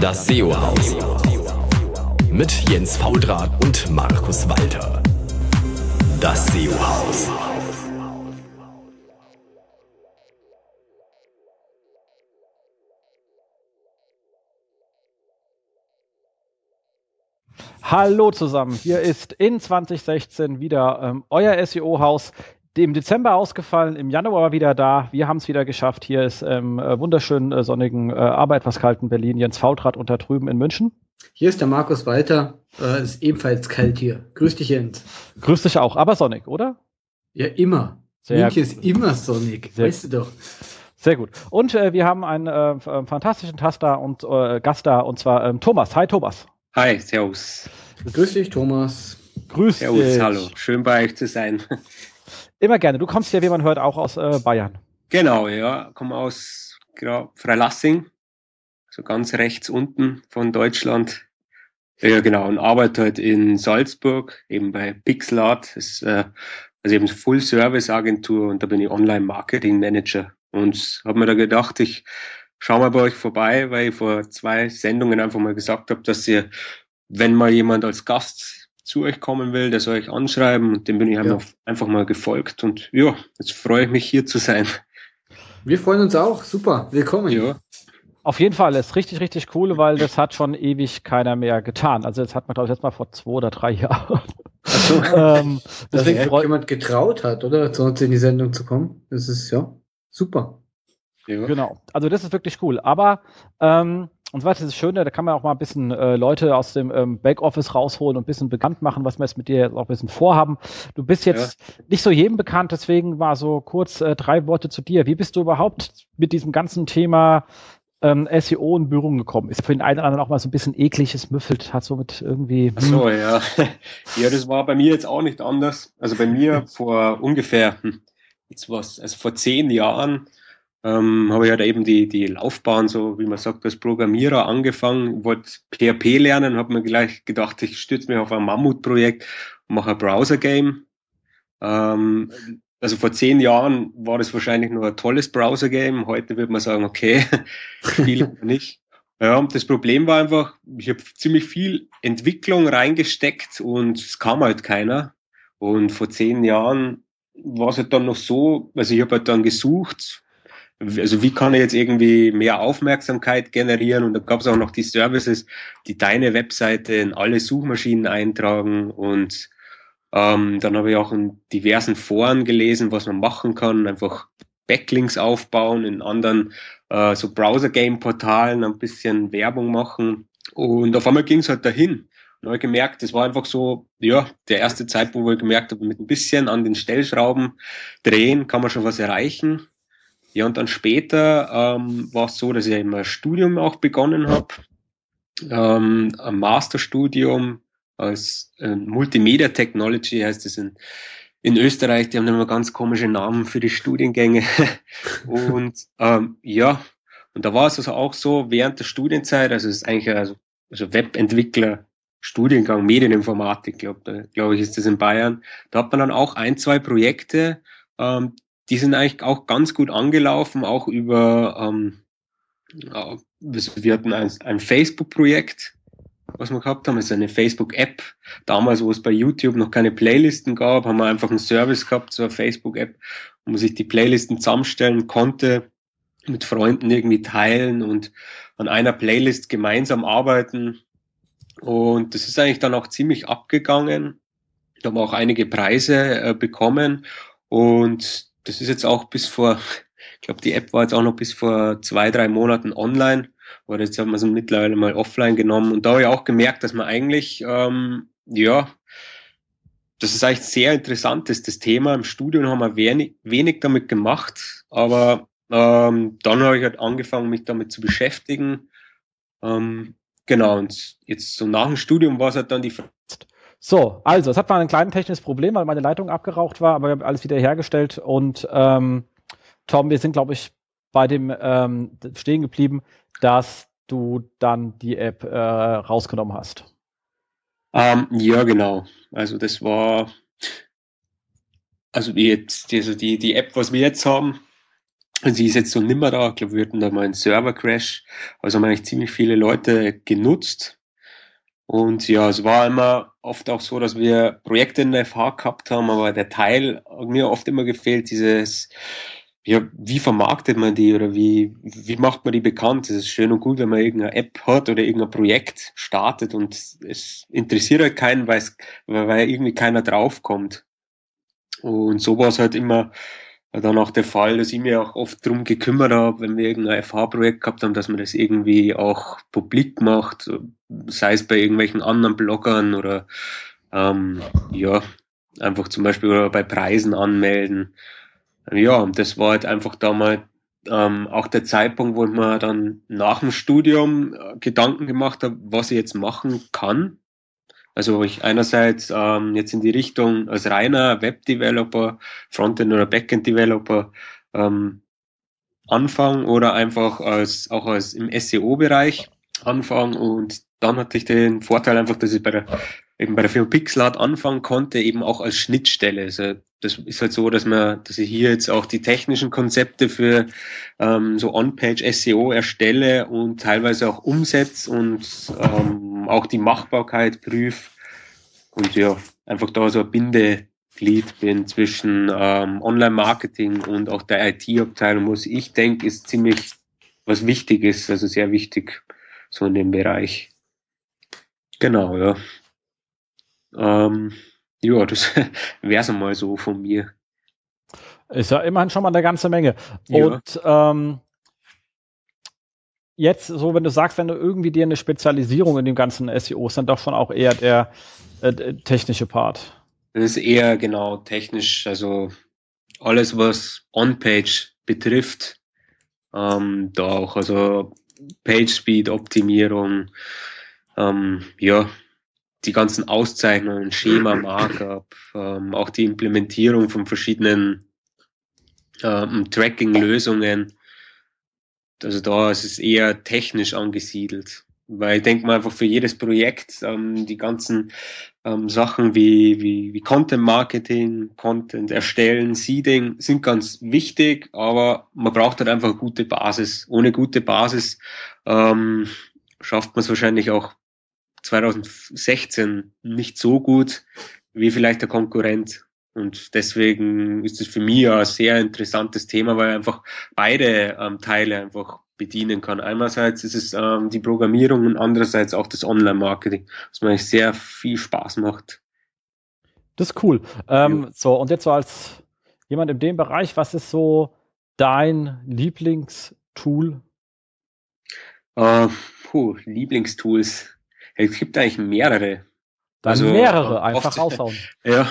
Das SEO-Haus. Mit Jens Faudrat und Markus Walter. Das SEO-Haus. Hallo zusammen, hier ist in 2016 wieder ähm, euer SEO-Haus. Im Dezember ausgefallen, im Januar war wieder da. Wir haben es wieder geschafft. Hier ist im ähm, wunderschönen äh, sonnigen, äh, aber etwas kalten Berlin Jens Fautrat da drüben in München. Hier ist der Markus Walter. Äh, ist ebenfalls kalt hier. Grüß dich, Jens. Grüß dich auch, aber sonnig, oder? Ja, immer. Sehr München ist immer sonnig, Sehr weißt du doch. Sehr gut. Und äh, wir haben einen äh, fantastischen Taster und äh, Gast da, und zwar ähm, Thomas. Hi, Thomas. Hi, Servus. Grüß dich, Thomas. Grüß servus, dich. hallo. Schön bei euch zu sein. Immer gerne. Du kommst ja, wie man hört, auch aus äh, Bayern. Genau, ja. Komme aus genau, Freilassing, so ganz rechts unten von Deutschland. Ja, genau. Und arbeite halt in Salzburg, eben bei Pixelart. Das ist äh, also eben Full-Service-Agentur und da bin ich Online-Marketing-Manager. Und habe mir da gedacht, ich schau mal bei euch vorbei, weil ich vor zwei Sendungen einfach mal gesagt habe, dass ihr, wenn mal jemand als Gast zu euch kommen will, der soll euch anschreiben. Und dem bin ich ja. einfach mal gefolgt. Und ja, jetzt freue ich mich hier zu sein. Wir freuen uns auch. Super. Willkommen. Ja. Auf jeden Fall, das ist richtig, richtig cool, weil das hat schon ewig keiner mehr getan. Also das hat man, glaube ich, jetzt mal vor zwei oder drei Jahren. So. ähm, deswegen Dass jemand getraut hat, oder? Zu uns in die Sendung zu kommen. Das ist ja super. Ja. Genau. Also das ist wirklich cool. Aber ähm, und so weiter, das ist schön, da kann man auch mal ein bisschen äh, Leute aus dem ähm, Backoffice rausholen und ein bisschen bekannt machen, was wir jetzt mit dir jetzt auch ein bisschen vorhaben. Du bist jetzt ja. nicht so jedem bekannt, deswegen war so kurz äh, drei Worte zu dir. Wie bist du überhaupt mit diesem ganzen Thema ähm, SEO in Berührung gekommen? Ist für den einen oder anderen auch mal so ein bisschen ekliges Müffelt, hat somit irgendwie. Ach so, hm. ja. ja, das war bei mir jetzt auch nicht anders. Also bei mir vor ungefähr, hm, jetzt was, also vor zehn Jahren, ähm, habe ich halt eben die, die Laufbahn, so wie man sagt, als Programmierer angefangen, wollte PHP lernen, habe mir gleich gedacht, ich stütze mich auf ein Mammutprojekt, mache ein Browser-Game. Ähm, also vor zehn Jahren war das wahrscheinlich nur ein tolles Browser-Game. Heute würde man sagen, okay, spiele nicht. Ja, das Problem war einfach, ich habe ziemlich viel Entwicklung reingesteckt und es kam halt keiner. Und vor zehn Jahren war es halt dann noch so, also ich habe halt dann gesucht, also wie kann ich jetzt irgendwie mehr Aufmerksamkeit generieren? Und da gab es auch noch die Services, die deine Webseite in alle Suchmaschinen eintragen. Und ähm, dann habe ich auch in diversen Foren gelesen, was man machen kann. Einfach Backlinks aufbauen, in anderen äh, so Browser-Game-Portalen ein bisschen Werbung machen. Und auf einmal ging es halt dahin. Und habe gemerkt, das war einfach so, ja, der erste Zeitpunkt, wo ich gemerkt habe, mit ein bisschen an den Stellschrauben drehen kann man schon was erreichen. Ja, und dann später ähm, war es so, dass ich eben ein Studium auch begonnen habe, ähm, ein Masterstudium als äh, Multimedia Technology heißt es in, in Österreich. Die haben immer ganz komische Namen für die Studiengänge. und ähm, ja, und da war es also auch so während der Studienzeit, also es ist eigentlich also, also Webentwickler, Studiengang Medieninformatik, glaube glaub ich, ist das in Bayern. Da hat man dann auch ein, zwei Projekte, ähm, die sind eigentlich auch ganz gut angelaufen, auch über, ähm, ja, wir hatten ein, ein Facebook-Projekt, was wir gehabt haben, ist eine Facebook-App. Damals, wo es bei YouTube noch keine Playlisten gab, haben wir einfach einen Service gehabt, so eine Facebook-App, wo man sich die Playlisten zusammenstellen konnte, mit Freunden irgendwie teilen und an einer Playlist gemeinsam arbeiten. Und das ist eigentlich dann auch ziemlich abgegangen. Da haben wir auch einige Preise äh, bekommen. Und das ist jetzt auch bis vor, ich glaube, die App war jetzt auch noch bis vor zwei, drei Monaten online. Oder jetzt haben wir sie mittlerweile mal offline genommen. Und da habe ich auch gemerkt, dass man eigentlich, ähm, ja, das ist eigentlich sehr interessant ist, das Thema. Im Studium haben wir wenig, wenig damit gemacht, aber ähm, dann habe ich halt angefangen, mich damit zu beschäftigen. Ähm, genau, und jetzt so nach dem Studium war es halt dann die so, also, es hat mal ein kleines technisches Problem, weil meine Leitung abgeraucht war, aber wir haben alles wieder hergestellt und ähm, Tom, wir sind, glaube ich, bei dem ähm, stehen geblieben, dass du dann die App äh, rausgenommen hast. Ähm, ja, genau. Also das war, also jetzt, also die, die App, was wir jetzt haben, sie ist jetzt so nimmer da. Ich glaube, wir hatten da mal einen Server-Crash. Also haben eigentlich ziemlich viele Leute genutzt. Und ja, es war immer oft auch so, dass wir Projekte in der FH gehabt haben, aber der Teil hat mir oft immer gefehlt, dieses, ja, wie vermarktet man die oder wie, wie macht man die bekannt? Es ist schön und gut, wenn man irgendeine App hat oder irgendein Projekt startet und es interessiert halt keinen, weil, es, weil irgendwie keiner draufkommt. Und so war es halt immer dann auch der Fall, dass ich mir auch oft drum gekümmert habe, wenn wir irgendein FH-Projekt gehabt haben, dass man das irgendwie auch publik macht, sei es bei irgendwelchen anderen Bloggern oder ähm, ja, einfach zum Beispiel bei Preisen anmelden. Ja, und das war halt einfach damals ähm, auch der Zeitpunkt, wo ich mir dann nach dem Studium äh, Gedanken gemacht habe, was ich jetzt machen kann also ich einerseits ähm, jetzt in die Richtung als reiner Web-Developer, Frontend- oder Backend-Developer ähm, anfangen oder einfach als auch als im SEO-Bereich anfangen. Und dann hatte ich den Vorteil einfach, dass ich bei der eben bei der Firma Pixelart anfangen konnte, eben auch als Schnittstelle. Also das ist halt so, dass man, dass ich hier jetzt auch die technischen Konzepte für ähm, so On-Page SEO erstelle und teilweise auch umsetze und ähm, auch die Machbarkeit prüfe. Und ja, einfach da so ein Bindeglied bin zwischen ähm, Online-Marketing und auch der IT-Abteilung, was ich denke, ist ziemlich was wichtig ist, also sehr wichtig, so in dem Bereich. Genau, ja. Ähm, ja, das wäre es einmal so von mir. Ist ja immerhin schon mal eine ganze Menge. Ja. Und ähm, jetzt, so wenn du sagst, wenn du irgendwie dir eine Spezialisierung in dem ganzen SEO ist, dann doch schon auch eher der äh, technische Part. Das ist eher genau technisch, also alles, was On-Page betrifft, ähm, da auch, also Page-Speed-Optimierung, ähm, ja, die ganzen Auszeichnungen, Schema, Markup, ähm, auch die Implementierung von verschiedenen ähm, Tracking-Lösungen. Also da ist es eher technisch angesiedelt. Weil ich denke mal einfach für jedes Projekt ähm, die ganzen ähm, Sachen wie, wie, wie Content Marketing, Content erstellen, Seeding sind ganz wichtig, aber man braucht halt einfach eine gute Basis. Ohne gute Basis ähm, schafft man es wahrscheinlich auch 2016 nicht so gut wie vielleicht der Konkurrent. Und deswegen ist es für mich ein sehr interessantes Thema, weil einfach beide ähm, Teile einfach bedienen kann. Einerseits ist es ähm, die Programmierung und andererseits auch das Online-Marketing, was mir sehr viel Spaß macht. Das ist cool. Ähm, ja. So, und jetzt so als jemand in dem Bereich, was ist so dein Lieblingstool? Uh, puh, Lieblingstools. Es gibt eigentlich mehrere. Dann also, mehrere, einfach raushauen. Ja,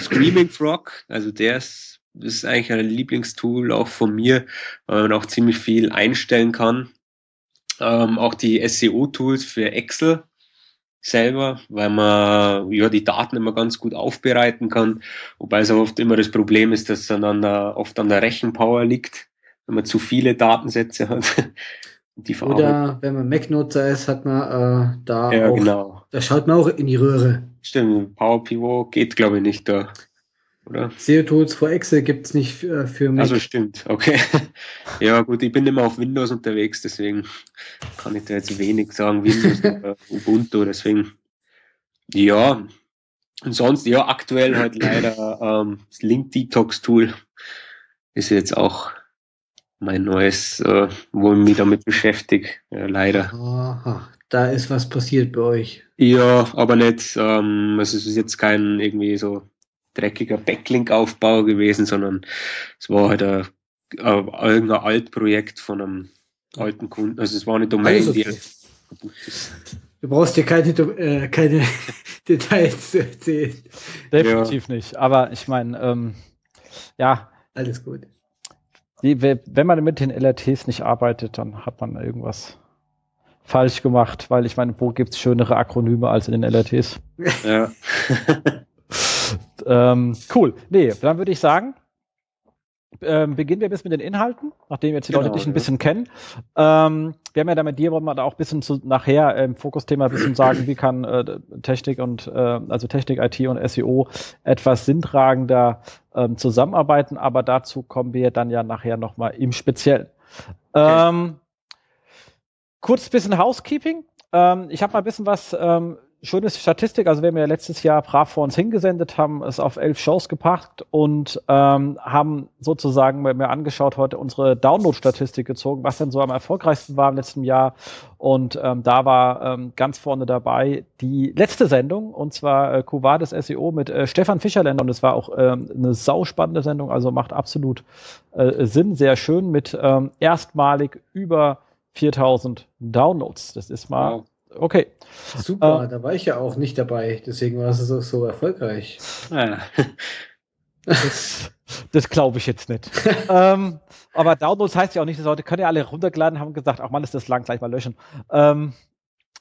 Screaming Frog, also der ist ist eigentlich ein Lieblingstool auch von mir, weil man auch ziemlich viel einstellen kann. Ähm, auch die SEO-Tools für Excel selber, weil man ja die Daten immer ganz gut aufbereiten kann, wobei es auch oft immer das Problem ist, dass es dann an der, oft an der Rechenpower liegt, wenn man zu viele Datensätze hat. Oder wenn man Mac-Nutzer ist, hat man äh, da ja, auch, genau. da schaut man auch in die Röhre. Stimmt, Power Pivot geht glaube ich nicht da oder? SEO-Tools für Excel gibt es nicht für, für mich. Also stimmt, okay. ja gut, ich bin immer auf Windows unterwegs, deswegen kann ich da jetzt wenig sagen, Windows oder Ubuntu, deswegen ja. Und sonst, ja, aktuell halt leider ähm, das Link Detox Tool ist jetzt auch mein neues, äh, wo ich mich damit beschäftige, ja, leider. Aha, da ist was passiert bei euch. Ja, aber nicht, ähm, es ist jetzt kein irgendwie so dreckiger Backlink-Aufbau gewesen, sondern es war halt ein, ein, irgendein Altprojekt von einem alten Kunden. Also es war eine Domain, okay. die kaputt ist. Du brauchst dir keine, äh, keine Details zu erzählen. Definitiv ja. nicht. Aber ich meine, ähm, ja. Alles gut. Die, wenn man mit den LRTs nicht arbeitet, dann hat man irgendwas falsch gemacht, weil ich meine, wo gibt es schönere Akronyme als in den LRTs? Ja. ähm, cool. Nee, dann würde ich sagen, ähm, beginnen wir bis mit den Inhalten, nachdem jetzt die genau, Leute dich ein ja. bisschen kennen. Ähm, wir haben ja da mit dir, wollen wir da auch ein bisschen zu, nachher im Fokusthema ein bisschen sagen, wie kann äh, Technik und, äh, also Technik, IT und SEO etwas sinntragender ähm, zusammenarbeiten, aber dazu kommen wir dann ja nachher nochmal im Speziellen. Okay. Ähm, kurz bisschen Housekeeping. Ähm, ich habe mal ein bisschen was ähm, schöne Statistik, also wir haben ja letztes Jahr brav vor uns hingesendet, haben es auf elf Shows gepackt und ähm, haben sozusagen mir angeschaut heute unsere Download-Statistik gezogen, was denn so am erfolgreichsten war im letzten Jahr. Und ähm, da war ähm, ganz vorne dabei die letzte Sendung, und zwar äh, Cuvades SEO mit äh, Stefan Fischerländer. Und es war auch ähm, eine sauspannende Sendung, also macht absolut äh, Sinn, sehr schön mit ähm, erstmalig über 4000 Downloads. Das ist mal wow Okay. Super, äh, da war ich ja auch nicht dabei, deswegen war es so, so erfolgreich. Ja. Das, das glaube ich jetzt nicht. ähm, aber Downloads heißt ja auch nicht, dass Leute können ja alle runtergeladen haben gesagt, ach man, ist das lang, gleich mal löschen. Ähm,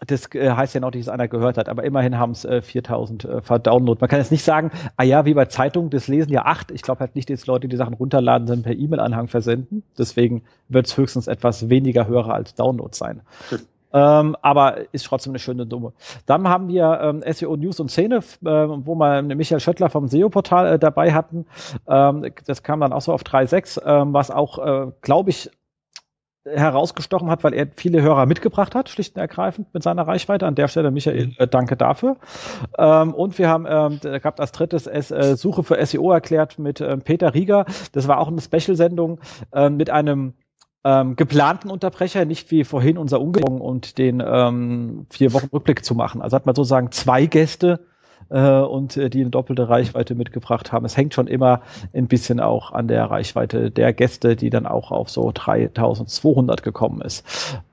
das äh, heißt ja noch nicht, dass einer gehört hat, aber immerhin haben es äh, 4000 äh, verdownloadet. Man kann jetzt nicht sagen, ah ja, wie bei Zeitungen, das lesen ja acht. Ich glaube halt nicht, dass Leute die Sachen runterladen, dann per E-Mail-Anhang versenden. Deswegen wird es höchstens etwas weniger Hörer als Download sein. Ähm, aber ist trotzdem eine schöne Dumme. Dann haben wir ähm, SEO News und Szene, äh, wo wir Michael Schöttler vom SEO-Portal äh, dabei hatten. Ähm, das kam dann auch so auf 3.6, ähm, was auch, äh, glaube ich, herausgestochen hat, weil er viele Hörer mitgebracht hat, schlicht und ergreifend mit seiner Reichweite. An der Stelle, Michael, äh, danke dafür. Ähm, und wir haben ähm, gehabt als drittes es, äh, Suche für SEO erklärt mit ähm, Peter Rieger. Das war auch eine Special-Sendung äh, mit einem ähm, geplanten Unterbrecher, nicht wie vorhin unser Ungelungen und den ähm, vier Wochen Rückblick zu machen. Also hat man sozusagen zwei Gäste äh, und äh, die eine doppelte Reichweite mitgebracht haben. Es hängt schon immer ein bisschen auch an der Reichweite der Gäste, die dann auch auf so 3200 gekommen ist.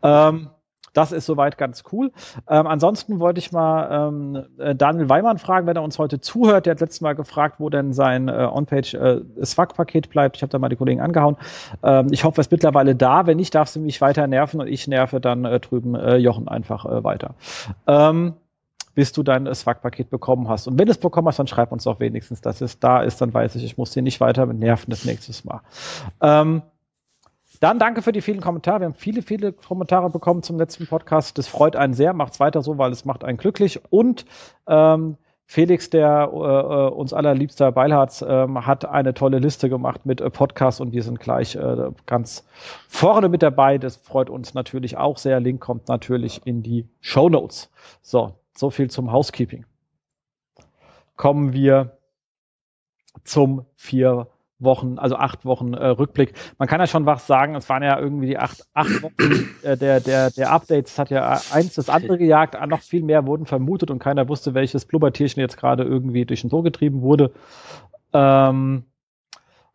Ähm, das ist soweit ganz cool. Ähm, ansonsten wollte ich mal ähm, äh, Daniel Weimann fragen, wenn er uns heute zuhört. Der hat letztes Mal gefragt, wo denn sein äh, On-Page äh, bleibt. Ich habe da mal die Kollegen angehauen. Ähm, ich hoffe, es ist mittlerweile da. Wenn nicht, darfst du mich weiter nerven und ich nerve dann äh, drüben äh, Jochen einfach äh, weiter. Ähm, bis du dein SWAG-Paket bekommen hast. Und wenn du es bekommen hast, dann schreib uns doch wenigstens, dass es da ist. Dann weiß ich, ich muss dir nicht weiter mit nerven das nächste Mal. Dann danke für die vielen Kommentare. Wir haben viele, viele Kommentare bekommen zum letzten Podcast. Das freut einen sehr. Macht's weiter so, weil es macht einen glücklich. Und ähm, Felix, der äh, uns allerliebster Beilharz, ähm, hat eine tolle Liste gemacht mit äh, Podcasts und die sind gleich äh, ganz vorne mit dabei. Das freut uns natürlich auch sehr. Link kommt natürlich in die Show Notes. So, so viel zum Housekeeping. Kommen wir zum vier Wochen, also acht Wochen äh, Rückblick. Man kann ja schon was sagen, es waren ja irgendwie die acht, acht Wochen äh, der, der, der Updates, hat ja eins das andere gejagt, noch viel mehr wurden vermutet und keiner wusste, welches Blubbertierchen jetzt gerade irgendwie durch den Tor getrieben wurde. Ähm,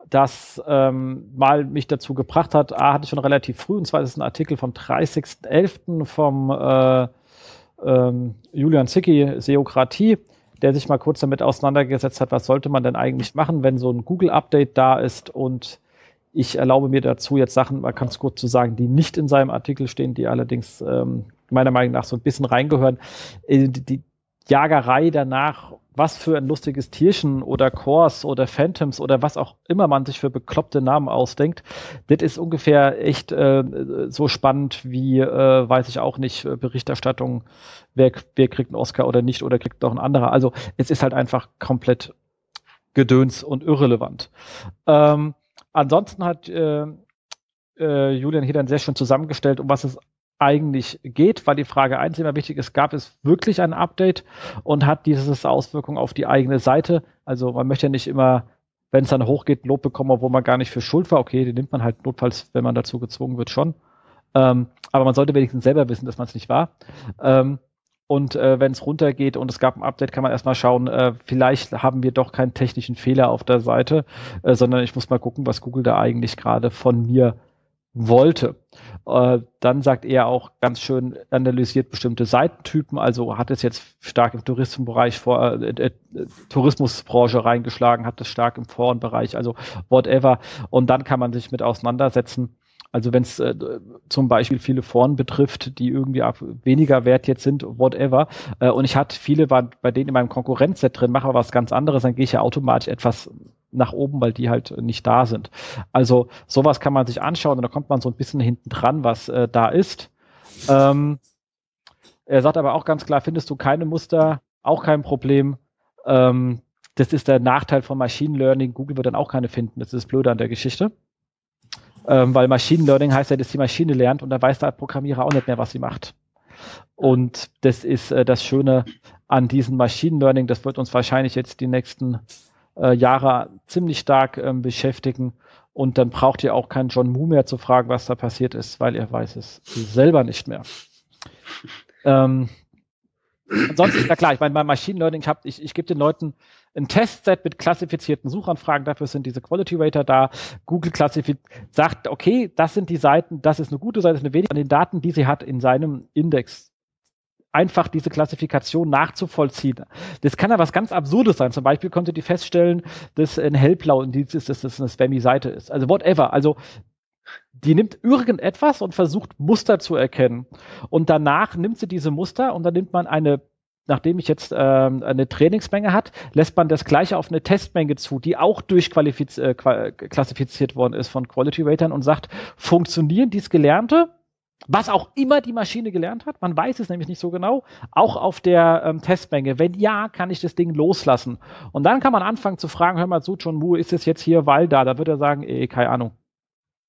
das ähm, mal mich dazu gebracht hat, A, hatte ich schon relativ früh, und zwar ist es ein Artikel vom 30.11. vom äh, ähm, Julian Zicki, Seokratie der sich mal kurz damit auseinandergesetzt hat, was sollte man denn eigentlich machen, wenn so ein Google-Update da ist und ich erlaube mir dazu jetzt Sachen mal ganz kurz zu sagen, die nicht in seinem Artikel stehen, die allerdings ähm, meiner Meinung nach so ein bisschen reingehören. Äh, die Jagerei danach, was für ein lustiges Tierchen oder Kors oder Phantoms oder was auch immer man sich für bekloppte Namen ausdenkt, das ist ungefähr echt äh, so spannend wie, äh, weiß ich auch nicht, Berichterstattung wer, wer kriegt einen Oscar oder nicht oder kriegt doch ein anderer. Also es ist halt einfach komplett gedöns und irrelevant. Ähm, ansonsten hat äh, äh, Julian hier dann sehr schön zusammengestellt, um was es eigentlich geht, weil die Frage eins immer wichtig ist, gab es wirklich ein Update und hat dieses Auswirkungen auf die eigene Seite? Also man möchte ja nicht immer, wenn es dann hochgeht, Lob bekommen, wo man gar nicht für schuld war. Okay, den nimmt man halt notfalls, wenn man dazu gezwungen wird, schon. Ähm, aber man sollte wenigstens selber wissen, dass man es nicht war. Ähm, und äh, wenn es runtergeht und es gab ein Update, kann man erstmal schauen, äh, vielleicht haben wir doch keinen technischen Fehler auf der Seite, äh, sondern ich muss mal gucken, was Google da eigentlich gerade von mir wollte. Äh, dann sagt er auch ganz schön, analysiert bestimmte Seitentypen, also hat es jetzt stark im Tourismusbereich vor, äh, äh, Tourismusbranche reingeschlagen, hat es stark im Forenbereich, also whatever. Und dann kann man sich mit auseinandersetzen also wenn es äh, zum Beispiel viele Foren betrifft, die irgendwie weniger wert jetzt sind, whatever. Äh, und ich hatte viele, waren bei denen in meinem Konkurrenzset drin, mache was ganz anderes, dann gehe ich ja automatisch etwas nach oben, weil die halt nicht da sind. Also sowas kann man sich anschauen und da kommt man so ein bisschen hinten dran, was äh, da ist. Ähm, er sagt aber auch ganz klar, findest du keine Muster, auch kein Problem. Ähm, das ist der Nachteil von Machine Learning. Google wird dann auch keine finden. Das ist das Blöde an der Geschichte. Ähm, weil Machine Learning heißt ja, dass die Maschine lernt und da weiß der Programmierer auch nicht mehr, was sie macht. Und das ist äh, das Schöne an diesem Machine Learning. Das wird uns wahrscheinlich jetzt die nächsten äh, Jahre ziemlich stark ähm, beschäftigen. Und dann braucht ihr auch keinen John Moo mehr zu fragen, was da passiert ist, weil er weiß es selber nicht mehr. Ähm, ansonsten, na klar, ich meine, bei Machine Learning, ich, hab, ich, ich gebe den Leuten ein Testset mit klassifizierten Suchanfragen, dafür sind diese Quality Rater da. Google klassifiziert, sagt, okay, das sind die Seiten, das ist eine gute Seite, das ist eine wenige, an den Daten, die sie hat in seinem Index einfach diese Klassifikation nachzuvollziehen. Das kann ja was ganz Absurdes sein. Zum Beispiel konnte die feststellen, dass ein hellblau Indiz ist, dass das eine Spammy-Seite ist. Also whatever. Also die nimmt irgendetwas und versucht Muster zu erkennen. Und danach nimmt sie diese Muster und dann nimmt man eine nachdem ich jetzt ähm, eine Trainingsmenge hat, lässt man das gleiche auf eine Testmenge zu, die auch durchklassifiziert äh, worden ist von Quality Ratern und sagt, funktionieren dies Gelernte, was auch immer die Maschine gelernt hat, man weiß es nämlich nicht so genau, auch auf der ähm, Testmenge. Wenn ja, kann ich das Ding loslassen. Und dann kann man anfangen zu fragen, hör mal zu, John Wu, ist es jetzt hier Wahl da? Da wird er sagen, eh, keine Ahnung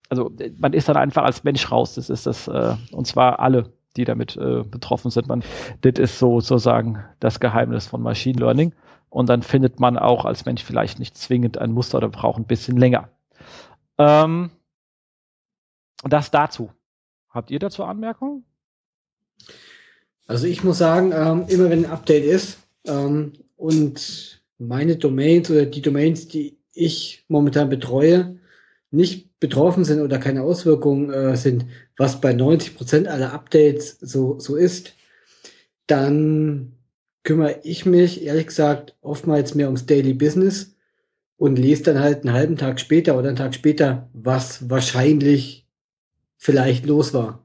also man ist dann einfach als Mensch raus. Das ist das, äh, und zwar alle, die damit äh, betroffen sind. Man, das ist so sozusagen das Geheimnis von Machine Learning. Und dann findet man auch als Mensch vielleicht nicht zwingend ein Muster oder braucht ein bisschen länger. Ähm, das dazu. Habt ihr dazu Anmerkungen? Also ich muss sagen, ähm, immer wenn ein Update ist ähm, und meine Domains oder die Domains, die ich momentan betreue, nicht betroffen sind oder keine Auswirkungen äh, sind, was bei 90 Prozent aller Updates so, so ist, dann kümmere ich mich, ehrlich gesagt, oftmals mehr ums Daily Business und lese dann halt einen halben Tag später oder einen Tag später, was wahrscheinlich vielleicht los war.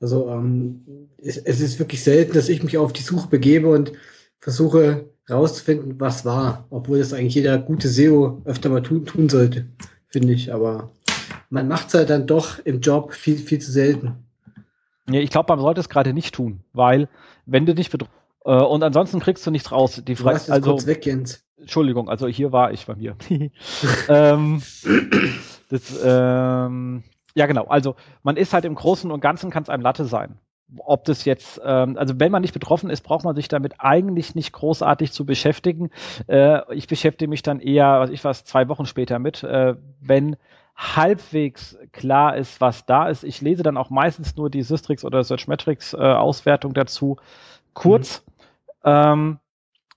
Also ähm, es, es ist wirklich selten, dass ich mich auf die Suche begebe und versuche rauszufinden, was war, obwohl das eigentlich jeder gute SEO öfter mal tun, tun sollte finde ich, aber man macht es halt dann doch im Job viel, viel zu selten. Ja, ich glaube, man sollte es gerade nicht tun, weil wenn du nicht bedroht äh, und ansonsten kriegst du nichts raus. Die Frage, du also kurz weg, Jens. Entschuldigung, also hier war ich bei mir. ähm, das, ähm, ja, genau. Also man ist halt im Großen und Ganzen kann es einem Latte sein ob das jetzt, ähm, also wenn man nicht betroffen ist, braucht man sich damit eigentlich nicht großartig zu beschäftigen. Äh, ich beschäftige mich dann eher, was ich was, zwei Wochen später mit, äh, wenn halbwegs klar ist, was da ist. Ich lese dann auch meistens nur die Systrix oder Searchmetrics äh, Auswertung dazu kurz. Mhm. Ähm,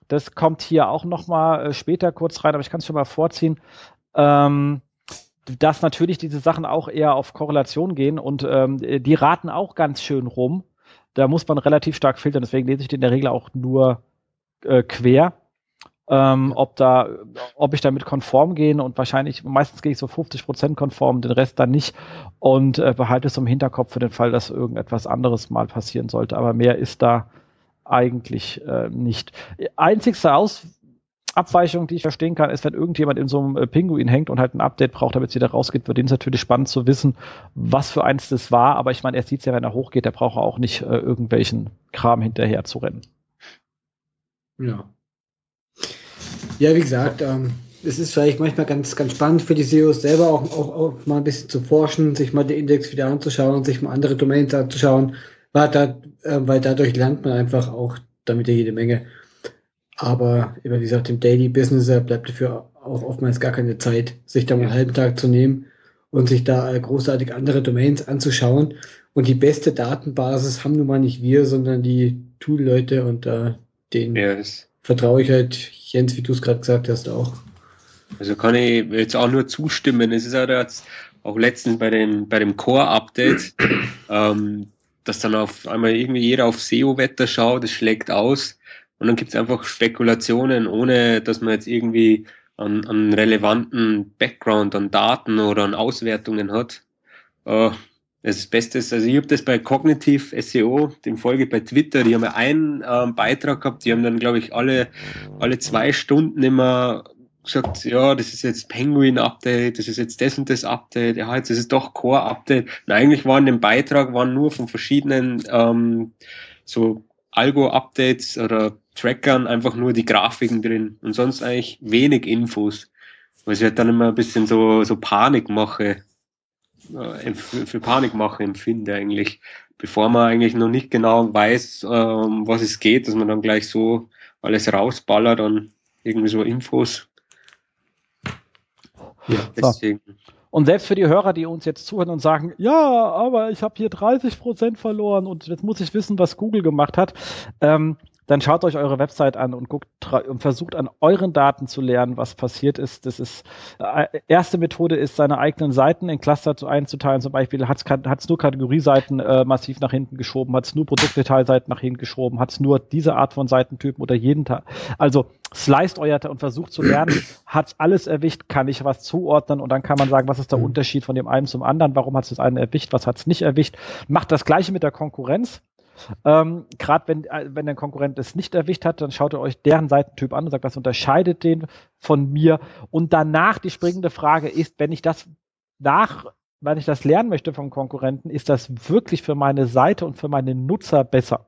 das kommt hier auch noch mal äh, später kurz rein, aber ich kann es schon mal vorziehen. Ähm, dass natürlich diese Sachen auch eher auf Korrelation gehen und ähm, die raten auch ganz schön rum. Da muss man relativ stark filtern, deswegen lese ich den in der Regel auch nur äh, quer. Ähm, ob da, ob ich damit konform gehe und wahrscheinlich, meistens gehe ich so 50 Prozent konform, den Rest dann nicht und äh, behalte es im Hinterkopf für den Fall, dass irgendetwas anderes mal passieren sollte. Aber mehr ist da eigentlich äh, nicht. Einzigste Aus Abweichung, die ich verstehen kann, ist, wenn irgendjemand in so einem äh, Pinguin hängt und halt ein Update braucht, damit es wieder rausgeht, wird dem natürlich spannend zu wissen, was für eins das war. Aber ich meine, er sieht es ja, wenn er hochgeht, der braucht auch nicht äh, irgendwelchen Kram hinterher zu rennen. Ja. Ja, wie gesagt, ähm, es ist vielleicht manchmal ganz, ganz spannend für die SEOs selber auch, auch, auch mal ein bisschen zu forschen, sich mal den Index wieder anzuschauen, sich mal andere Domains anzuschauen, weil, da, äh, weil dadurch lernt man einfach auch damit jede Menge. Aber wie gesagt, im Daily Business bleibt dafür auch oftmals gar keine Zeit, sich da mal einen halben Tag zu nehmen und sich da großartig andere Domains anzuschauen. Und die beste Datenbasis haben nun mal nicht wir, sondern die Tool-Leute und äh, denen ja, vertraue ich halt, Jens, wie du es gerade gesagt hast, auch. Also kann ich jetzt auch nur zustimmen. Es ist ja jetzt auch letztens bei dem, bei dem Core-Update, ähm, dass dann auf einmal irgendwie jeder auf SEO-Wetter schaut, das schlägt aus. Und dann gibt es einfach Spekulationen, ohne dass man jetzt irgendwie an, an relevanten Background, an Daten oder an Auswertungen hat. Äh, das Beste ist, also ich habe das bei Cognitive SEO, dem Folge bei Twitter, die haben ja einen äh, Beitrag gehabt, die haben dann, glaube ich, alle, alle zwei Stunden immer gesagt, ja, das ist jetzt Penguin-Update, das ist jetzt das und das Update, ja, jetzt ist es doch Core-Update. Und eigentlich waren im Beitrag waren nur von verschiedenen ähm, so Algo-Updates oder Trackern einfach nur die Grafiken drin und sonst eigentlich wenig Infos. Was ich halt dann immer ein bisschen so, so Panik mache, äh, für, für Panikmache empfinde eigentlich, bevor man eigentlich noch nicht genau weiß, ähm, was es geht, dass man dann gleich so alles rausballert und irgendwie so Infos. Ja, deswegen. So. Und selbst für die Hörer, die uns jetzt zuhören und sagen, ja, aber ich habe hier 30 Prozent verloren und jetzt muss ich wissen, was Google gemacht hat. Ähm, dann schaut euch eure Website an und guckt und versucht an euren Daten zu lernen, was passiert ist. Das ist äh, erste Methode ist, seine eigenen Seiten in Cluster zu einzuteilen. Zum Beispiel hat es nur Kategorieseiten äh, massiv nach hinten geschoben, hat es nur Produktdetailseiten nach hinten geschoben, hat es nur diese Art von Seitentypen oder jeden Tag. Also sliced euer und versucht zu lernen, hat alles erwischt, kann ich was zuordnen und dann kann man sagen, was ist der mhm. Unterschied von dem einen zum anderen, warum hat es das eine erwischt, was hat es nicht erwischt. Macht das gleiche mit der Konkurrenz ähm, Gerade wenn, äh, wenn der Konkurrent es nicht erwischt hat, dann schaut ihr euch deren Seitentyp an und sagt, was unterscheidet den von mir. Und danach die springende Frage ist, wenn ich das nach, wenn ich das lernen möchte vom Konkurrenten, ist das wirklich für meine Seite und für meine Nutzer besser?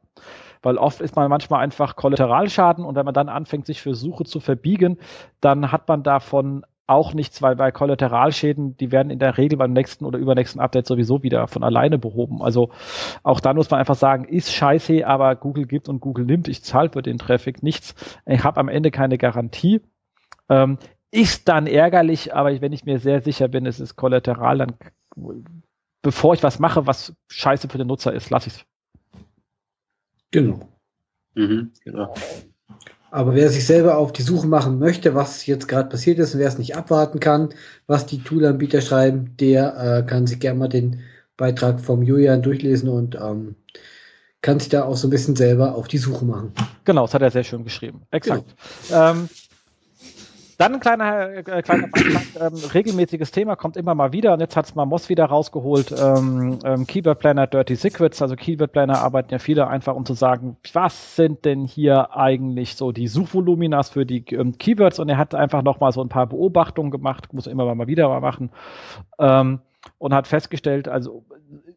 weil oft ist man manchmal einfach Kollateralschaden und wenn man dann anfängt, sich für Suche zu verbiegen, dann hat man davon auch nichts, weil bei Kollateralschäden, die werden in der Regel beim nächsten oder übernächsten Update sowieso wieder von alleine behoben. Also auch da muss man einfach sagen, ist scheiße, aber Google gibt und Google nimmt, ich zahle für den Traffic nichts. Ich habe am Ende keine Garantie. Ähm, ist dann ärgerlich, aber wenn ich mir sehr sicher bin, es ist Kollateral, dann bevor ich was mache, was scheiße für den Nutzer ist, lasse ich es. Genau. Mhm, genau. Aber wer sich selber auf die Suche machen möchte, was jetzt gerade passiert ist und wer es nicht abwarten kann, was die Toolanbieter schreiben, der äh, kann sich gerne mal den Beitrag vom Julian durchlesen und ähm, kann sich da auch so ein bisschen selber auf die Suche machen. Genau, das hat er sehr schön geschrieben. Exakt. Genau. Ähm, dann ein kleiner, äh, kleiner ähm, regelmäßiges Thema, kommt immer mal wieder und jetzt hat es mal Moss wieder rausgeholt, ähm, ähm, Keyword Planner Dirty Secrets, also Keyword Planner arbeiten ja viele einfach, um zu sagen, was sind denn hier eigentlich so die Suchvoluminas für die ähm, Keywords und er hat einfach nochmal so ein paar Beobachtungen gemacht, muss er immer mal wieder mal machen ähm, und hat festgestellt, also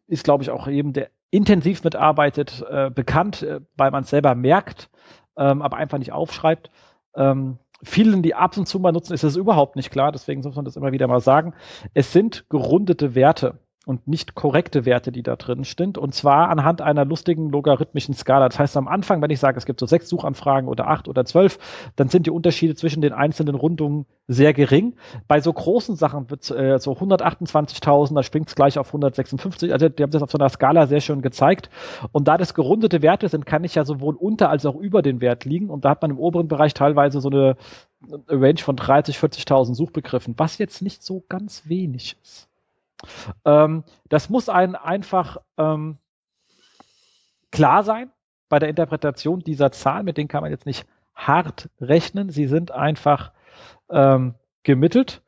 ist glaube ich auch eben der intensiv mitarbeitet, äh, bekannt, äh, weil man es selber merkt, ähm, aber einfach nicht aufschreibt. Ähm, vielen, die ab und zu mal nutzen, ist das überhaupt nicht klar. Deswegen muss man das immer wieder mal sagen. Es sind gerundete Werte und nicht korrekte Werte, die da drin sind. Und zwar anhand einer lustigen logarithmischen Skala. Das heißt, am Anfang, wenn ich sage, es gibt so sechs Suchanfragen oder acht oder zwölf, dann sind die Unterschiede zwischen den einzelnen Rundungen sehr gering. Bei so großen Sachen wird äh, so 128.000, da springt es gleich auf 156. Also die haben das auf so einer Skala sehr schön gezeigt. Und da das gerundete Werte sind, kann ich ja sowohl unter als auch über den Wert liegen. Und da hat man im oberen Bereich teilweise so eine Range von 30, 40.000 Suchbegriffen, was jetzt nicht so ganz wenig ist. Ähm, das muss einem einfach ähm, klar sein bei der Interpretation dieser Zahlen, mit denen kann man jetzt nicht hart rechnen. Sie sind einfach ähm, gemittelt.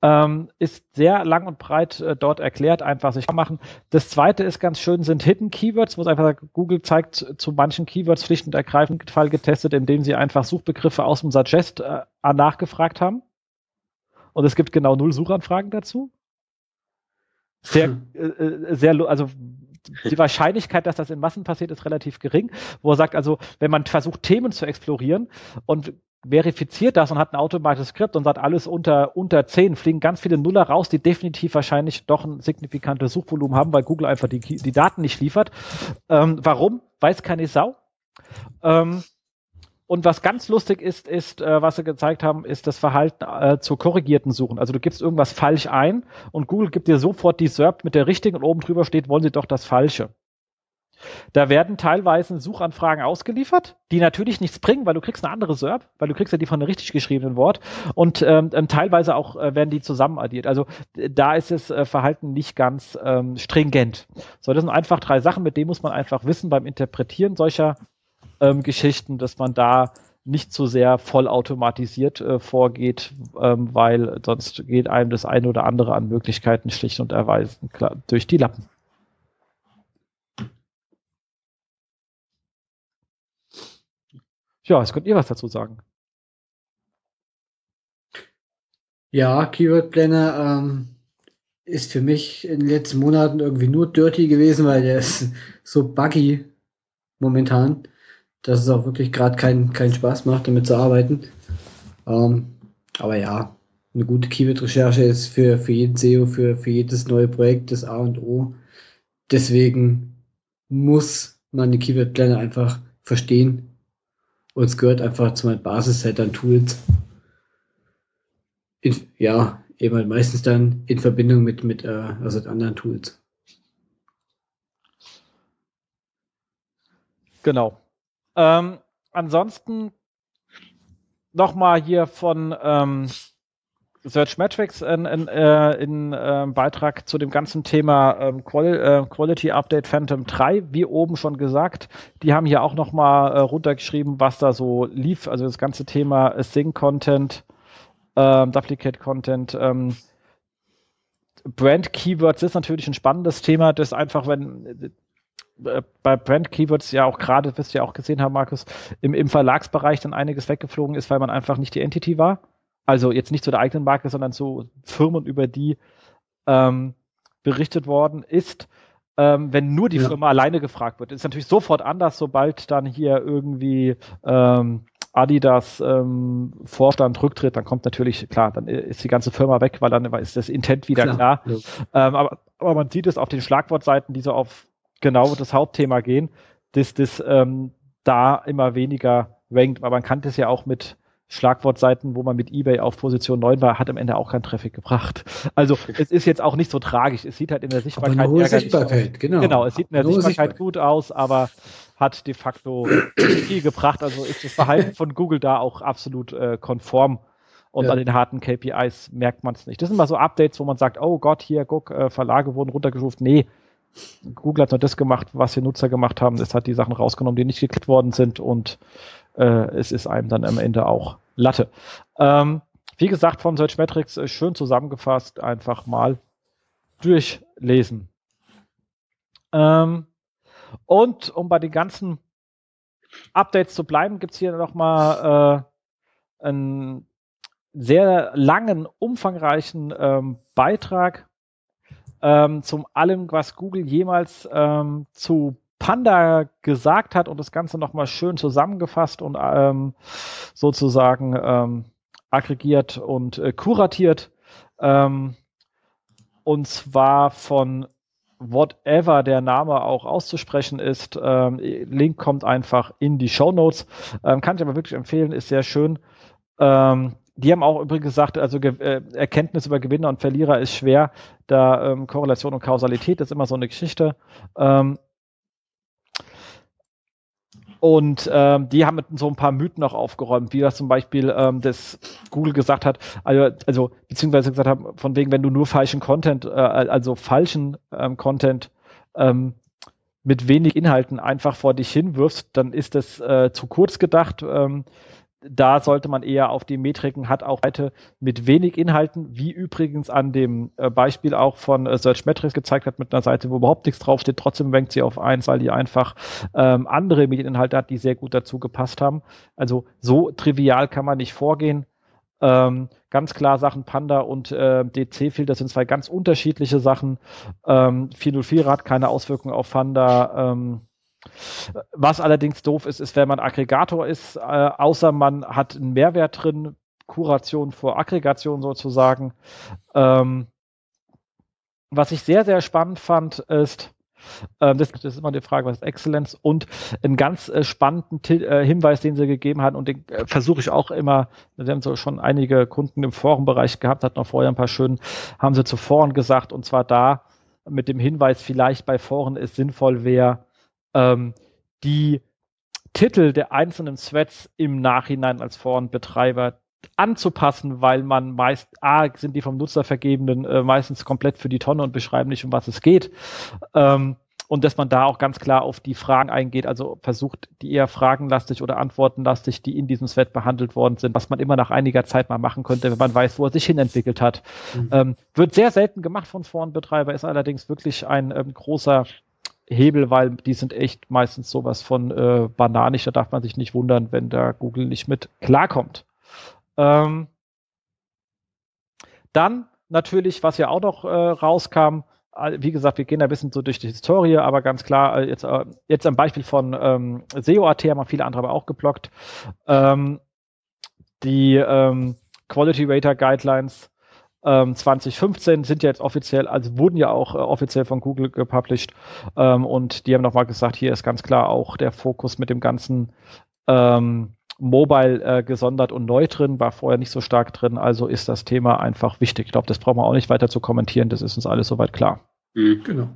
Ähm, ist sehr lang und breit äh, dort erklärt, einfach sich machen. Das zweite ist ganz schön, sind Hidden Keywords, wo es einfach Google zeigt zu manchen Keywords schlicht und ergreifend Fall getestet, indem sie einfach Suchbegriffe aus dem Suggest äh, nachgefragt haben. Und es gibt genau null Suchanfragen dazu sehr, hm. äh, äh, sehr, also die Wahrscheinlichkeit, dass das in Massen passiert, ist relativ gering, wo er sagt, also wenn man versucht, Themen zu explorieren und verifiziert das und hat ein automatisches Skript und sagt, alles unter, unter 10, fliegen ganz viele Nuller raus, die definitiv wahrscheinlich doch ein signifikantes Suchvolumen haben, weil Google einfach die, die Daten nicht liefert. Ähm, warum? Weiß keine Sau. Ähm, und was ganz lustig ist, ist, äh, was sie gezeigt haben, ist das Verhalten äh, zu korrigierten Suchen. Also du gibst irgendwas falsch ein und Google gibt dir sofort die SERP mit der richtigen und oben drüber steht, wollen sie doch das Falsche. Da werden teilweise Suchanfragen ausgeliefert, die natürlich nichts bringen, weil du kriegst eine andere SERP, weil du kriegst ja die von einem richtig geschriebenen Wort und ähm, ähm teilweise auch äh, werden die zusammenaddiert. Also da ist das äh, Verhalten nicht ganz ähm, stringent. So, das sind einfach drei Sachen, mit denen muss man einfach wissen beim Interpretieren solcher ähm, Geschichten, dass man da nicht so sehr vollautomatisiert äh, vorgeht, ähm, weil sonst geht einem das eine oder andere an Möglichkeiten schlicht und erweisen klar, durch die Lappen. Ja, jetzt könnt ihr was dazu sagen. Ja, Keyword Planner ähm, ist für mich in den letzten Monaten irgendwie nur dirty gewesen, weil der ist so buggy momentan, dass es auch wirklich gerade keinen keinen Spaß macht, damit zu arbeiten. Ähm, aber ja, eine gute Keyword-Recherche ist für, für jeden SEO, für, für jedes neue Projekt das A und O. Deswegen muss man die Keyword-Planner einfach verstehen. Und es gehört einfach zu meinem Basisset an Tools. In, ja, eben halt meistens dann in Verbindung mit, mit äh, also anderen Tools. Genau. Ähm, ansonsten nochmal hier von ähm, Search Metrics in, in, äh, in äh, Beitrag zu dem ganzen Thema ähm, Quali äh, Quality Update Phantom 3, wie oben schon gesagt. Die haben hier auch nochmal äh, runtergeschrieben, was da so lief. Also das ganze Thema Sync Content, ähm, Duplicate Content, ähm, Brand Keywords ist natürlich ein spannendes Thema, das einfach, wenn bei Brand Keywords ja auch gerade, wirst du ja auch gesehen haben, Markus, im, im Verlagsbereich dann einiges weggeflogen ist, weil man einfach nicht die Entity war. Also jetzt nicht zu der eigenen Marke, sondern zu Firmen, über die ähm, berichtet worden ist. Ähm, wenn nur die ja. Firma alleine gefragt wird, ist natürlich sofort anders, sobald dann hier irgendwie ähm, Adidas ähm, Vorstand rücktritt, dann kommt natürlich, klar, dann ist die ganze Firma weg, weil dann ist das Intent wieder klar. klar. Ja. Ähm, aber, aber, man sieht es auf den Schlagwortseiten, die so auf genau das Hauptthema gehen, dass das ähm, da immer weniger rankt. Aber man kann das ja auch mit Schlagwortseiten, wo man mit eBay auf Position 9 war, hat am Ende auch keinen Traffic gebracht. Also es ist jetzt auch nicht so tragisch. Es sieht halt in der Sichtbarkeit, aber hohe Sichtbarkeit genau. genau, es sieht in der Sichtbarkeit, Sichtbarkeit gut aus, aber hat de facto viel gebracht. Also ist das Verhalten von Google da auch absolut äh, konform. Und ja. an den harten KPIs merkt man es nicht. Das sind mal so Updates, wo man sagt, oh Gott, hier, guck, äh, Verlage wurden runtergestuft. Nee, Google hat nur das gemacht, was die Nutzer gemacht haben. Es hat die Sachen rausgenommen, die nicht geklickt worden sind und äh, es ist einem dann am Ende auch Latte. Ähm, wie gesagt, von Searchmetrics äh, schön zusammengefasst, einfach mal durchlesen. Ähm, und um bei den ganzen Updates zu bleiben, gibt es hier nochmal äh, einen sehr langen, umfangreichen ähm, Beitrag ähm, zum allem, was Google jemals ähm, zu Panda gesagt hat und das Ganze nochmal schön zusammengefasst und ähm, sozusagen ähm, aggregiert und äh, kuratiert. Ähm, und zwar von whatever der Name auch auszusprechen ist. Ähm, Link kommt einfach in die Show Notes. Ähm, kann ich aber wirklich empfehlen, ist sehr schön. Ähm, die haben auch übrigens gesagt, also äh, Erkenntnis über Gewinner und Verlierer ist schwer, da ähm, Korrelation und Kausalität ist immer so eine Geschichte. Ähm, und ähm, die haben mit so ein paar Mythen auch aufgeräumt, wie das zum Beispiel ähm, das Google gesagt hat, also, also beziehungsweise gesagt haben, von wegen, wenn du nur falschen Content, äh, also falschen ähm, Content ähm, mit wenig Inhalten einfach vor dich hinwirfst, dann ist das äh, zu kurz gedacht. Ähm, da sollte man eher auf die Metriken hat, auch Seite mit wenig Inhalten, wie übrigens an dem äh, Beispiel auch von äh, Search Metrics gezeigt hat, mit einer Seite, wo überhaupt nichts draufsteht, trotzdem rankt sie auf eins, weil die einfach ähm, andere Medieninhalte hat, die sehr gut dazu gepasst haben. Also so trivial kann man nicht vorgehen. Ähm, ganz klar Sachen Panda und äh, DC-Filter sind zwei ganz unterschiedliche Sachen. Ähm, 404 hat keine Auswirkungen auf Panda. Ähm, was allerdings doof ist, ist, wenn man Aggregator ist, äh, außer man hat einen Mehrwert drin, Kuration vor Aggregation sozusagen. Ähm, was ich sehr, sehr spannend fand, ist, ähm, das, das, ist immer die Frage, was ist Exzellenz? Und einen ganz äh, spannenden äh, Hinweis, den sie gegeben hat, und den äh, versuche ich auch immer, wir haben so schon einige Kunden im Forenbereich gehabt, hat noch vorher ein paar schön, haben sie zu Foren gesagt, und zwar da mit dem Hinweis, vielleicht bei Foren es sinnvoll wäre, ähm, die Titel der einzelnen Threads im Nachhinein als Forenbetreiber anzupassen, weil man meist, A, sind die vom Nutzer vergebenen äh, meistens komplett für die Tonne und beschreiben nicht, um was es geht. Ähm, und dass man da auch ganz klar auf die Fragen eingeht, also versucht, die eher fragenlastig oder antwortenlastig, die in diesem Thread behandelt worden sind, was man immer nach einiger Zeit mal machen könnte, wenn man weiß, wo er sich hinentwickelt hat. Mhm. Ähm, wird sehr selten gemacht von Forenbetreiber, ist allerdings wirklich ein ähm, großer Hebel, weil die sind echt meistens sowas von äh, bananisch. Da darf man sich nicht wundern, wenn da Google nicht mit klarkommt. Ähm, Dann natürlich, was ja auch noch äh, rauskam, wie gesagt, wir gehen ein bisschen so durch die Historie, aber ganz klar, äh, jetzt, äh, jetzt am Beispiel von ähm, SEO.at haben wir viele andere aber auch geblockt. Ähm, die ähm, Quality Rater Guidelines 2015 ähm, sind ja jetzt offiziell, also wurden ja auch äh, offiziell von Google gepublished ähm, und die haben nochmal gesagt, hier ist ganz klar auch der Fokus mit dem ganzen ähm, Mobile äh, gesondert und neu drin, war vorher nicht so stark drin, also ist das Thema einfach wichtig. Ich glaube, das brauchen wir auch nicht weiter zu kommentieren, das ist uns alles soweit klar. Mhm. Genau.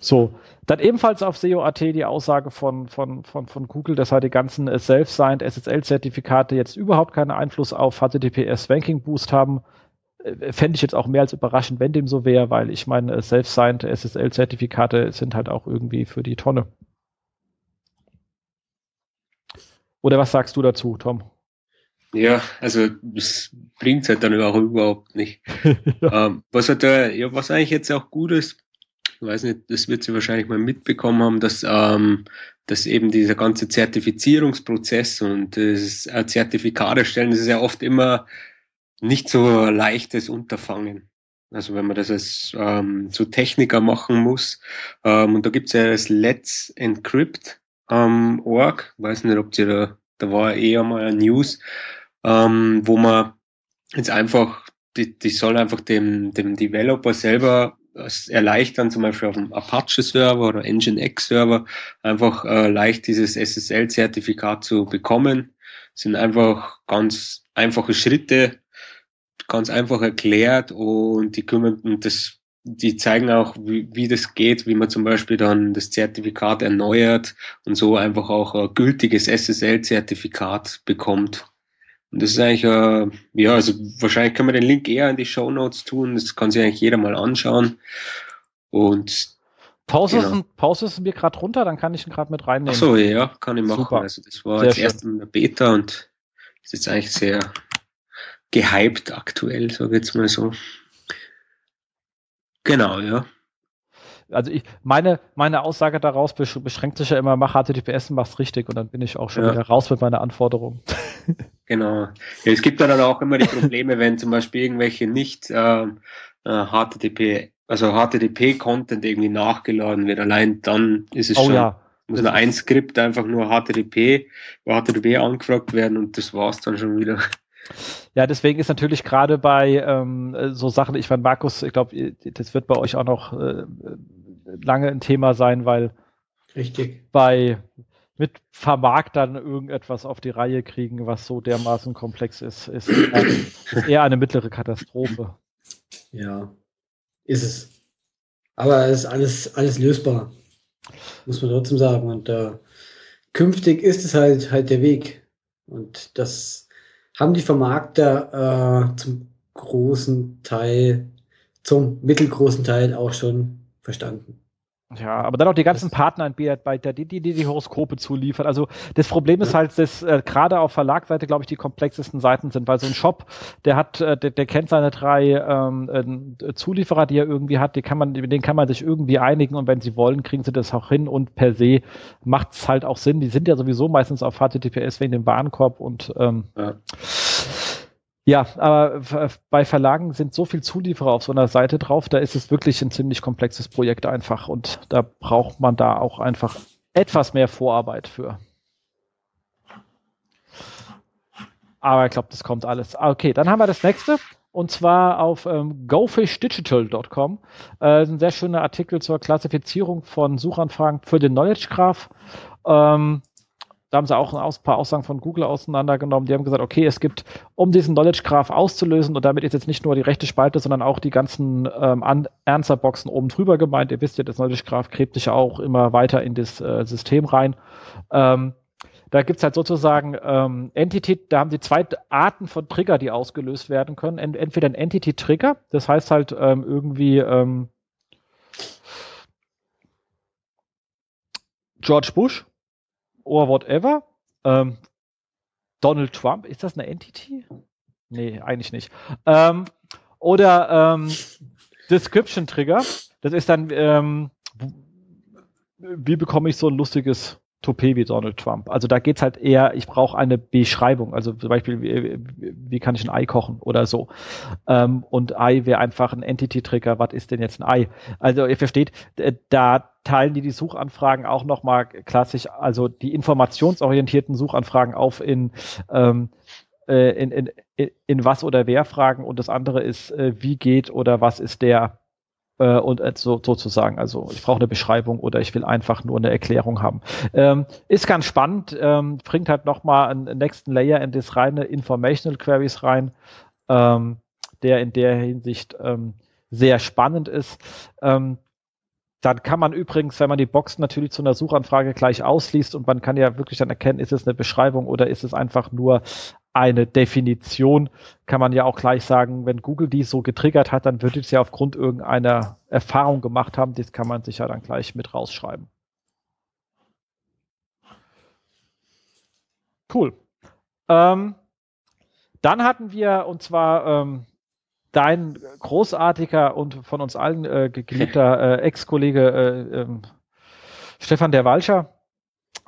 So, dann ebenfalls auf SEO.at die Aussage von, von, von, von Google, dass halt die ganzen äh, Self-Signed SSL-Zertifikate jetzt überhaupt keinen Einfluss auf HTTPS Ranking Boost haben. Äh, fände ich jetzt auch mehr als überraschend, wenn dem so wäre, weil ich meine, äh, Self-Signed SSL-Zertifikate sind halt auch irgendwie für die Tonne. Oder was sagst du dazu, Tom? Ja, also das bringt halt dann auch überhaupt nicht. ja. ähm, was hat da, ja, was eigentlich jetzt auch gut ist, ich weiß nicht, das wird sie wahrscheinlich mal mitbekommen haben, dass, ähm, dass eben dieser ganze Zertifizierungsprozess und das äh, Zertifikat erstellen, das ist ja oft immer nicht so leichtes Unterfangen. Also wenn man das als ähm, so Techniker machen muss. Ähm, und da gibt's ja das Let's Encrypt ähm, Org, weiß nicht, ob sie da, da war eher mal ein News, ähm, wo man jetzt einfach, die, die soll einfach dem, dem Developer selber erleichtern, zum Beispiel auf dem Apache-Server oder Nginx-Server, einfach äh, leicht dieses SSL-Zertifikat zu bekommen. Das sind einfach ganz einfache Schritte, ganz einfach erklärt und die kümmern und das die zeigen auch, wie, wie das geht, wie man zum Beispiel dann das Zertifikat erneuert und so einfach auch ein gültiges SSL-Zertifikat bekommt. Und das ist eigentlich, äh, ja, also wahrscheinlich können wir den Link eher in die Show Notes tun. Das kann sich eigentlich jeder mal anschauen. Und Pause, genau. Pause ist mir gerade runter, dann kann ich ihn gerade mit reinnehmen. Ach so, ja, kann ich machen. Super. Also das war sehr jetzt erst in der Beta und ist jetzt eigentlich sehr gehypt aktuell, sage ich jetzt mal so. Genau, ja. Also ich, meine, meine Aussage daraus beschränkt sich ja immer, mach HTTPS und mach's richtig und dann bin ich auch schon ja. wieder raus mit meiner Anforderung. Genau. Ja, es gibt dann auch immer die Probleme, wenn zum Beispiel irgendwelche nicht äh, HTTP, also HTTP-Content irgendwie nachgeladen wird. Allein dann ist es oh, schon, ja. muss nur ein Skript einfach nur HTTP, HTTP angefragt werden und das war's dann schon wieder. Ja, deswegen ist natürlich gerade bei ähm, so Sachen, ich meine, Markus, ich glaube, das wird bei euch auch noch äh, lange ein Thema sein, weil Richtig. bei mit Vermarktern irgendetwas auf die Reihe kriegen, was so dermaßen komplex ist, ist eher, ist eher eine mittlere Katastrophe. Ja, ist es. Aber es ist alles, alles lösbar. Muss man trotzdem sagen. Und äh, künftig ist es halt halt der Weg. Und das haben die Vermarkter äh, zum großen Teil, zum mittelgroßen Teil auch schon verstanden. Ja, aber dann auch die ganzen Partneranbieter, die, die, die die Horoskope zuliefern. Also das Problem ist halt, dass äh, gerade auf Verlagsseite, glaube ich, die komplexesten Seiten sind, weil so ein Shop, der hat, äh, der, der kennt seine drei ähm, äh, Zulieferer, die er irgendwie hat, die kann man, mit denen kann man sich irgendwie einigen und wenn sie wollen, kriegen sie das auch hin und per se macht es halt auch Sinn. Die sind ja sowieso meistens auf HTTPS wegen dem Warenkorb und ähm, ja. Ja, aber bei Verlagen sind so viel Zulieferer auf so einer Seite drauf, da ist es wirklich ein ziemlich komplexes Projekt einfach und da braucht man da auch einfach etwas mehr Vorarbeit für. Aber ich glaube, das kommt alles. Ah, okay, dann haben wir das nächste und zwar auf ähm, gofishdigital.com. Äh, ein sehr schöner Artikel zur Klassifizierung von Suchanfragen für den Knowledge Graph. Ähm, da haben sie auch ein paar Aussagen von Google auseinandergenommen. Die haben gesagt, okay, es gibt, um diesen Knowledge Graph auszulösen, und damit ist jetzt nicht nur die rechte Spalte, sondern auch die ganzen ähm, Answer-Boxen oben drüber gemeint. Ihr wisst ja, das Knowledge Graph gräbt sich auch immer weiter in das äh, System rein. Ähm, da gibt's halt sozusagen ähm, Entity, da haben sie zwei Arten von Trigger, die ausgelöst werden können. Ent entweder ein Entity-Trigger, das heißt halt ähm, irgendwie ähm, George Bush or whatever. Ähm, Donald Trump, ist das eine Entity? Nee, eigentlich nicht. Ähm, oder ähm, Description Trigger, das ist dann, ähm, wie bekomme ich so ein lustiges Toupet wie Donald Trump. Also da geht's halt eher, ich brauche eine Beschreibung. Also zum Beispiel, wie, wie kann ich ein Ei kochen oder so. Ähm, und Ei wäre einfach ein Entity-Trigger. Was ist denn jetzt ein Ei? Also ihr versteht, da teilen die die Suchanfragen auch nochmal klassisch, also die informationsorientierten Suchanfragen auf in, ähm, äh, in, in, in was oder wer Fragen und das andere ist, äh, wie geht oder was ist der äh, und so, sozusagen, also ich brauche eine Beschreibung oder ich will einfach nur eine Erklärung haben. Ähm, ist ganz spannend, ähm, bringt halt nochmal einen nächsten Layer in das reine Informational Queries rein, ähm, der in der Hinsicht ähm, sehr spannend ist. Ähm, dann kann man übrigens, wenn man die Box natürlich zu einer Suchanfrage gleich ausliest und man kann ja wirklich dann erkennen, ist es eine Beschreibung oder ist es einfach nur eine Definition, kann man ja auch gleich sagen, wenn Google die so getriggert hat, dann wird es ja aufgrund irgendeiner Erfahrung gemacht haben, das kann man sich ja dann gleich mit rausschreiben. Cool. Ähm, dann hatten wir, und zwar ähm, dein großartiger und von uns allen äh, geliebter äh, Ex-Kollege äh, ähm, Stefan der Walscher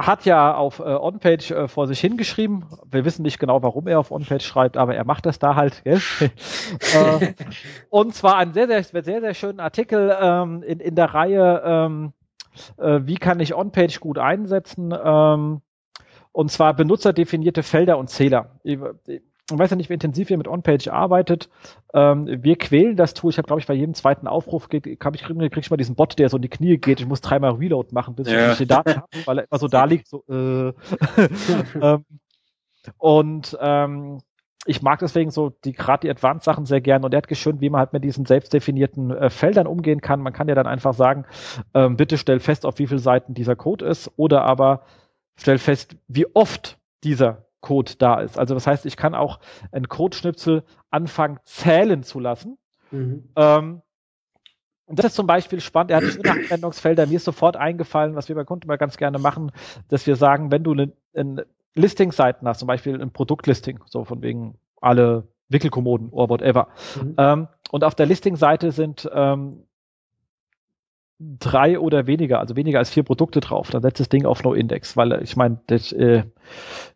hat ja auf äh, OnPage äh, vor sich hingeschrieben. Wir wissen nicht genau, warum er auf OnPage schreibt, aber er macht das da halt. äh, und zwar einen sehr, sehr, sehr, sehr schönen Artikel ähm, in, in der Reihe, ähm, äh, wie kann ich OnPage gut einsetzen? Ähm, und zwar benutzerdefinierte Felder und Zähler. Ich, ich weiß ja nicht, wie intensiv ihr mit OnPage arbeitet. Ähm, wir quälen das Tool. Ich habe, glaube ich, bei jedem zweiten Aufruf kriege ich, krieg ich mal diesen Bot, der so in die Knie geht. Ich muss dreimal Reload machen, bis ja. ich die Daten habe, weil er immer so da liegt. So, äh. ähm, und ähm, ich mag deswegen so die gerade die Advanced-Sachen sehr gern und er hat geschönt, wie man halt mit diesen selbstdefinierten äh, Feldern umgehen kann. Man kann ja dann einfach sagen, ähm, bitte stell fest, auf wie viele Seiten dieser Code ist oder aber stell fest, wie oft dieser Code da ist. Also das heißt, ich kann auch einen Codeschnipsel anfangen zählen zu lassen. Mhm. Ähm, und das ist zum Beispiel spannend. Er hat schöne Anwendungsfelder. Mir ist sofort eingefallen, was wir bei Kunden mal ganz gerne machen, dass wir sagen, wenn du eine, eine Listing-Seiten hast, zum Beispiel ein Produktlisting, so von wegen alle Wickelkommoden oder whatever. Mhm. Ähm, und auf der Listing-Seite sind ähm, drei oder weniger, also weniger als vier Produkte drauf, dann setzt das Ding auf No Index, weil ich meine, äh,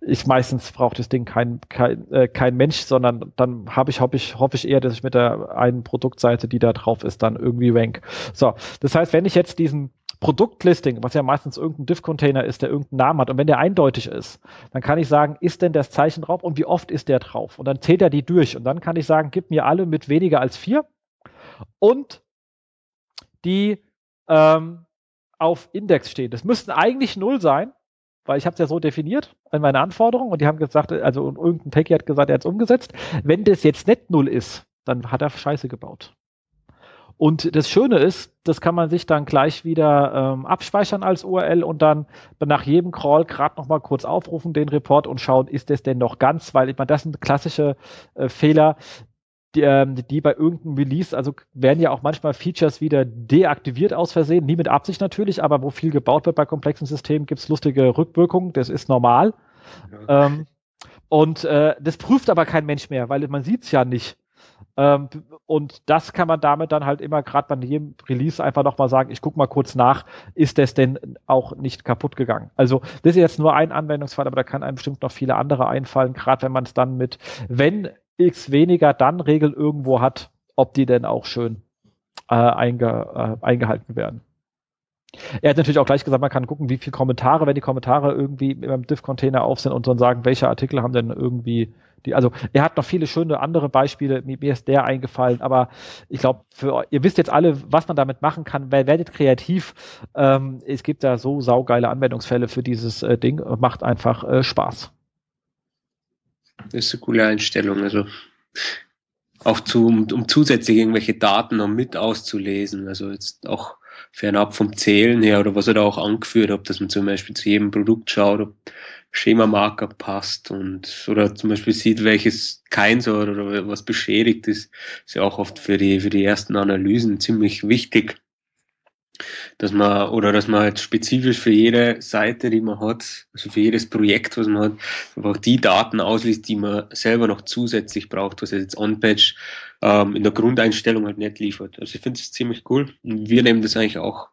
ist meistens braucht das Ding kein kein, äh, kein Mensch, sondern dann habe ich hoffe ich hoffe ich eher, dass ich mit der einen Produktseite, die da drauf ist, dann irgendwie rank. So, das heißt, wenn ich jetzt diesen Produktlisting, was ja meistens irgendein Div-Container ist, der irgendeinen Namen hat, und wenn der eindeutig ist, dann kann ich sagen, ist denn das Zeichen drauf und wie oft ist der drauf? Und dann zählt er die durch und dann kann ich sagen, gib mir alle mit weniger als vier und die ähm, auf Index stehen. Das müssten eigentlich null sein, weil ich habe es ja so definiert in meiner Anforderung und die haben gesagt, also irgendein Techie hat gesagt, er hat es umgesetzt. Wenn das jetzt nicht null ist, dann hat er Scheiße gebaut. Und das Schöne ist, das kann man sich dann gleich wieder ähm, abspeichern als URL und dann nach jedem Crawl gerade nochmal kurz aufrufen, den Report und schauen, ist das denn noch ganz, weil ich meine, das sind klassische äh, Fehler, die, ähm, die bei irgendeinem Release, also werden ja auch manchmal Features wieder deaktiviert aus Versehen, nie mit Absicht natürlich, aber wo viel gebaut wird bei komplexen Systemen, gibt's lustige Rückwirkungen, das ist normal. Ja. Ähm, und äh, das prüft aber kein Mensch mehr, weil man sieht's ja nicht. Ähm, und das kann man damit dann halt immer gerade bei jedem Release einfach nochmal sagen, ich gucke mal kurz nach, ist das denn auch nicht kaputt gegangen? Also das ist jetzt nur ein Anwendungsfall, aber da kann einem bestimmt noch viele andere einfallen, gerade wenn man es dann mit, wenn x weniger dann Regel irgendwo hat, ob die denn auch schön äh, einge, äh, eingehalten werden. Er hat natürlich auch gleich gesagt, man kann gucken, wie viele Kommentare, wenn die Kommentare irgendwie im Diff-Container auf sind und dann sagen, welche Artikel haben denn irgendwie die, also er hat noch viele schöne andere Beispiele, mir ist der eingefallen, aber ich glaube, ihr wisst jetzt alle, was man damit machen kann, werdet kreativ. Ähm, es gibt da so saugeile Anwendungsfälle für dieses äh, Ding, macht einfach äh, Spaß. Das ist eine coole Einstellung. Also auch zu, um, um zusätzlich irgendwelche Daten noch mit auszulesen. Also jetzt auch fernab vom Zählen her oder was er da auch angeführt hat, dass man zum Beispiel zu jedem Produkt schaut, ob Schemamarker passt und oder zum Beispiel sieht, welches keins oder was beschädigt ist, ist ja auch oft für die, für die ersten Analysen ziemlich wichtig dass man oder dass man halt spezifisch für jede Seite, die man hat, also für jedes Projekt, was man hat, einfach die Daten ausliest, die man selber noch zusätzlich braucht, was jetzt OnPatch ähm, in der Grundeinstellung halt nicht liefert. Also ich finde es ziemlich cool und wir nehmen das eigentlich auch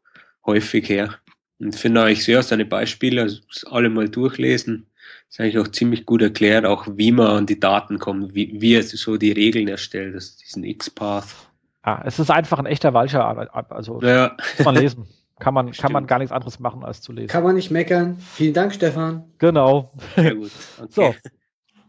häufig her Und finde eigentlich sehr seine Beispiele, also alle mal durchlesen. Ist eigentlich auch ziemlich gut erklärt, auch wie man an die Daten kommt, wie, wie er so die Regeln erstellt, das, diesen X-Path. Ja, es ist einfach ein echter Walcher, also ja. muss man lesen. Kann man, kann man gar nichts anderes machen, als zu lesen. Kann man nicht meckern. Vielen Dank, Stefan. Genau. Sehr gut. Okay. So.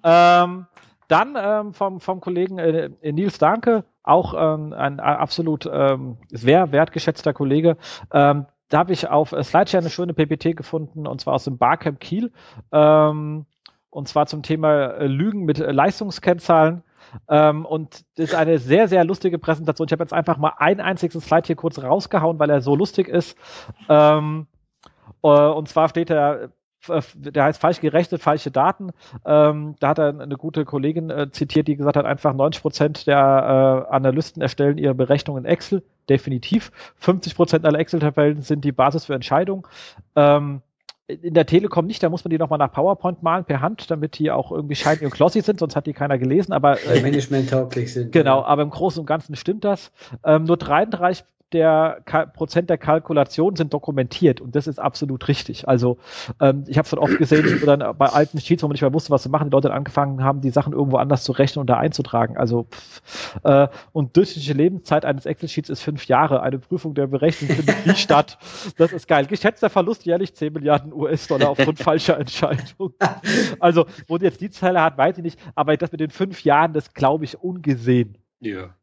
Ähm, dann ähm, vom, vom Kollegen äh, Nils Danke, auch ähm, ein, absolut ähm, sehr wertgeschätzter Kollege. Ähm, da habe ich auf äh, Slideshare eine schöne PPT gefunden, und zwar aus dem Barcamp Kiel. Ähm, und zwar zum Thema äh, Lügen mit äh, Leistungskennzahlen. Ähm, und das ist eine sehr, sehr lustige Präsentation. Ich habe jetzt einfach mal einen einzigen Slide hier kurz rausgehauen, weil er so lustig ist. Ähm, äh, und zwar steht er der heißt falsch gerechnet, falsche Daten. Ähm, da hat er eine gute Kollegin äh, zitiert, die gesagt hat, einfach 90 Prozent der äh, Analysten erstellen ihre Berechnungen in Excel, definitiv. 50 Prozent aller Excel-Tabellen sind die Basis für Entscheidungen. Ähm, in der Telekom nicht, da muss man die nochmal nach PowerPoint malen per Hand, damit die auch irgendwie shiny und glossy sind, sonst hat die keiner gelesen, aber äh, Management-tauglich sind. Genau, aber im Großen und Ganzen stimmt das. Ähm, nur 33 der Ka Prozent der Kalkulation sind dokumentiert und das ist absolut richtig. Also ähm, ich habe schon oft gesehen, wo dann bei alten Sheets, wo man nicht mehr wusste, was zu machen, die Leute dann angefangen haben, die Sachen irgendwo anders zu rechnen und da einzutragen. Also pff, äh, und durchschnittliche Lebenszeit eines Excel-Sheets ist fünf Jahre. Eine Prüfung der Berechnung findet nie statt. Das ist geil. Geschätzter Verlust jährlich 10 Milliarden US-Dollar aufgrund falscher Entscheidungen. Also, wo jetzt die Zeile hat, weiß ich nicht, aber das mit den fünf Jahren, das glaube ich ungesehen. Ja.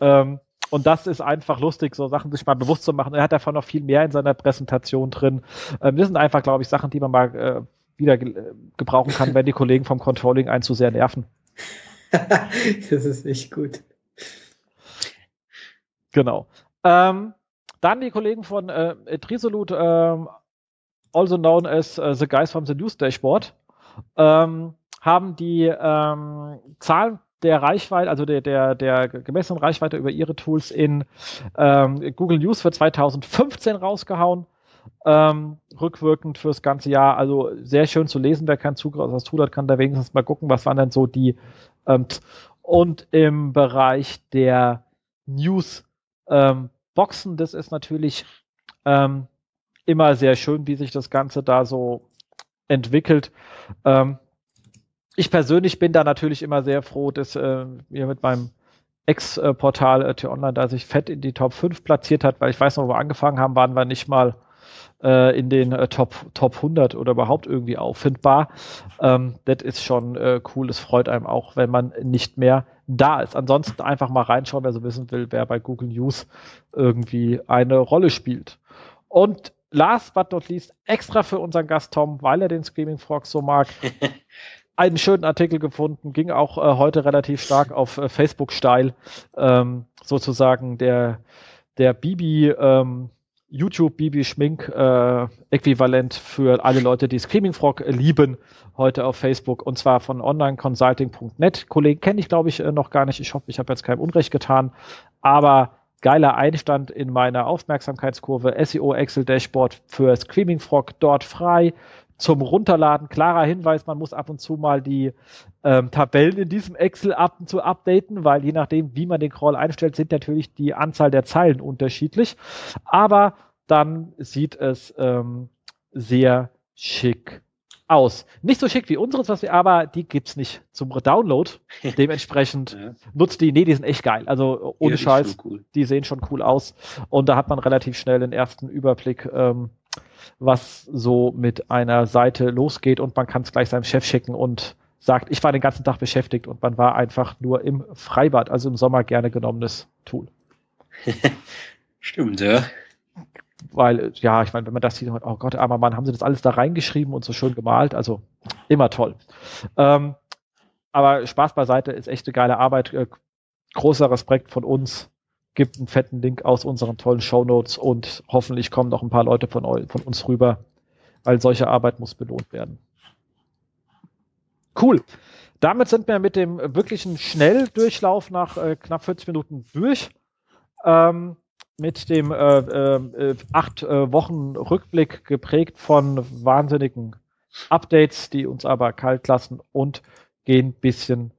Ähm, und das ist einfach lustig, so Sachen sich mal bewusst zu machen. Er hat davon noch viel mehr in seiner Präsentation drin. Ähm, das sind einfach, glaube ich, Sachen, die man mal äh, wieder ge äh, gebrauchen kann, wenn die Kollegen vom Controlling einen zu sehr nerven. das ist echt gut. Genau. Ähm, dann die Kollegen von äh, Trisolute, ähm, also known as uh, the guys from the News Dashboard, ähm, haben die ähm, Zahlen der Reichweite, also der, der, der gemessenen Reichweite über ihre Tools in ähm, Google News für 2015 rausgehauen. Ähm, rückwirkend fürs ganze Jahr. Also sehr schön zu lesen. Wer keinen Zugriff auf das Tool hat, kann da wenigstens mal gucken, was waren denn so die. Ähm, und im Bereich der News ähm, das ist natürlich ähm, immer sehr schön, wie sich das Ganze da so entwickelt. Ähm, ich persönlich bin da natürlich immer sehr froh, dass äh, wir mit meinem Ex-Portal äh, T-Online da sich fett in die Top 5 platziert hat, weil ich weiß noch, wo wir angefangen haben, waren wir nicht mal äh, in den äh, Top, Top 100 oder überhaupt irgendwie auffindbar. Ähm, das ist schon äh, cool. Es freut einem auch, wenn man nicht mehr da ist. Ansonsten einfach mal reinschauen, wer so wissen will, wer bei Google News irgendwie eine Rolle spielt. Und last but not least, extra für unseren Gast Tom, weil er den Screaming Frog so mag, einen schönen Artikel gefunden, ging auch äh, heute relativ stark auf äh, Facebook steil, ähm, sozusagen der, der Bibi, ähm, YouTube Bibi Schmink äh, Äquivalent für alle Leute, die Screaming Frog lieben, heute auf Facebook und zwar von onlineconsulting.net. Kollegen kenne ich glaube ich äh, noch gar nicht. Ich hoffe, ich habe jetzt kein Unrecht getan, aber geiler Einstand in meiner Aufmerksamkeitskurve. SEO Excel Dashboard für Screaming Frog dort frei zum Runterladen. Klarer Hinweis, man muss ab und zu mal die ähm, Tabellen in diesem Excel ab und zu updaten, weil je nachdem, wie man den Crawl einstellt, sind natürlich die Anzahl der Zeilen unterschiedlich. Aber dann sieht es ähm, sehr schick aus. Nicht so schick wie unseres, was wir, aber die gibt's nicht zum Download. Dementsprechend ja. nutzt die, nee, die sind echt geil. Also ohne ja, Scheiß, cool. die sehen schon cool aus. Und da hat man relativ schnell den ersten Überblick, ähm, was so mit einer Seite losgeht und man kann es gleich seinem Chef schicken und sagt, ich war den ganzen Tag beschäftigt und man war einfach nur im Freibad, also im Sommer gerne genommenes Tool. Stimmt, ja. Weil, ja, ich meine, wenn man das sieht, oh Gott, armer Mann, haben sie das alles da reingeschrieben und so schön gemalt, also immer toll. Ähm, aber Spaß beiseite ist echt eine geile Arbeit. Äh, großer Respekt von uns gibt einen fetten Link aus unseren tollen Show Notes und hoffentlich kommen noch ein paar Leute von, von uns rüber, weil solche Arbeit muss belohnt werden. Cool. Damit sind wir mit dem wirklichen Schnelldurchlauf nach äh, knapp 40 Minuten durch. Ähm, mit dem äh, äh, acht äh, Wochen Rückblick geprägt von wahnsinnigen Updates, die uns aber kalt lassen und gehen bisschen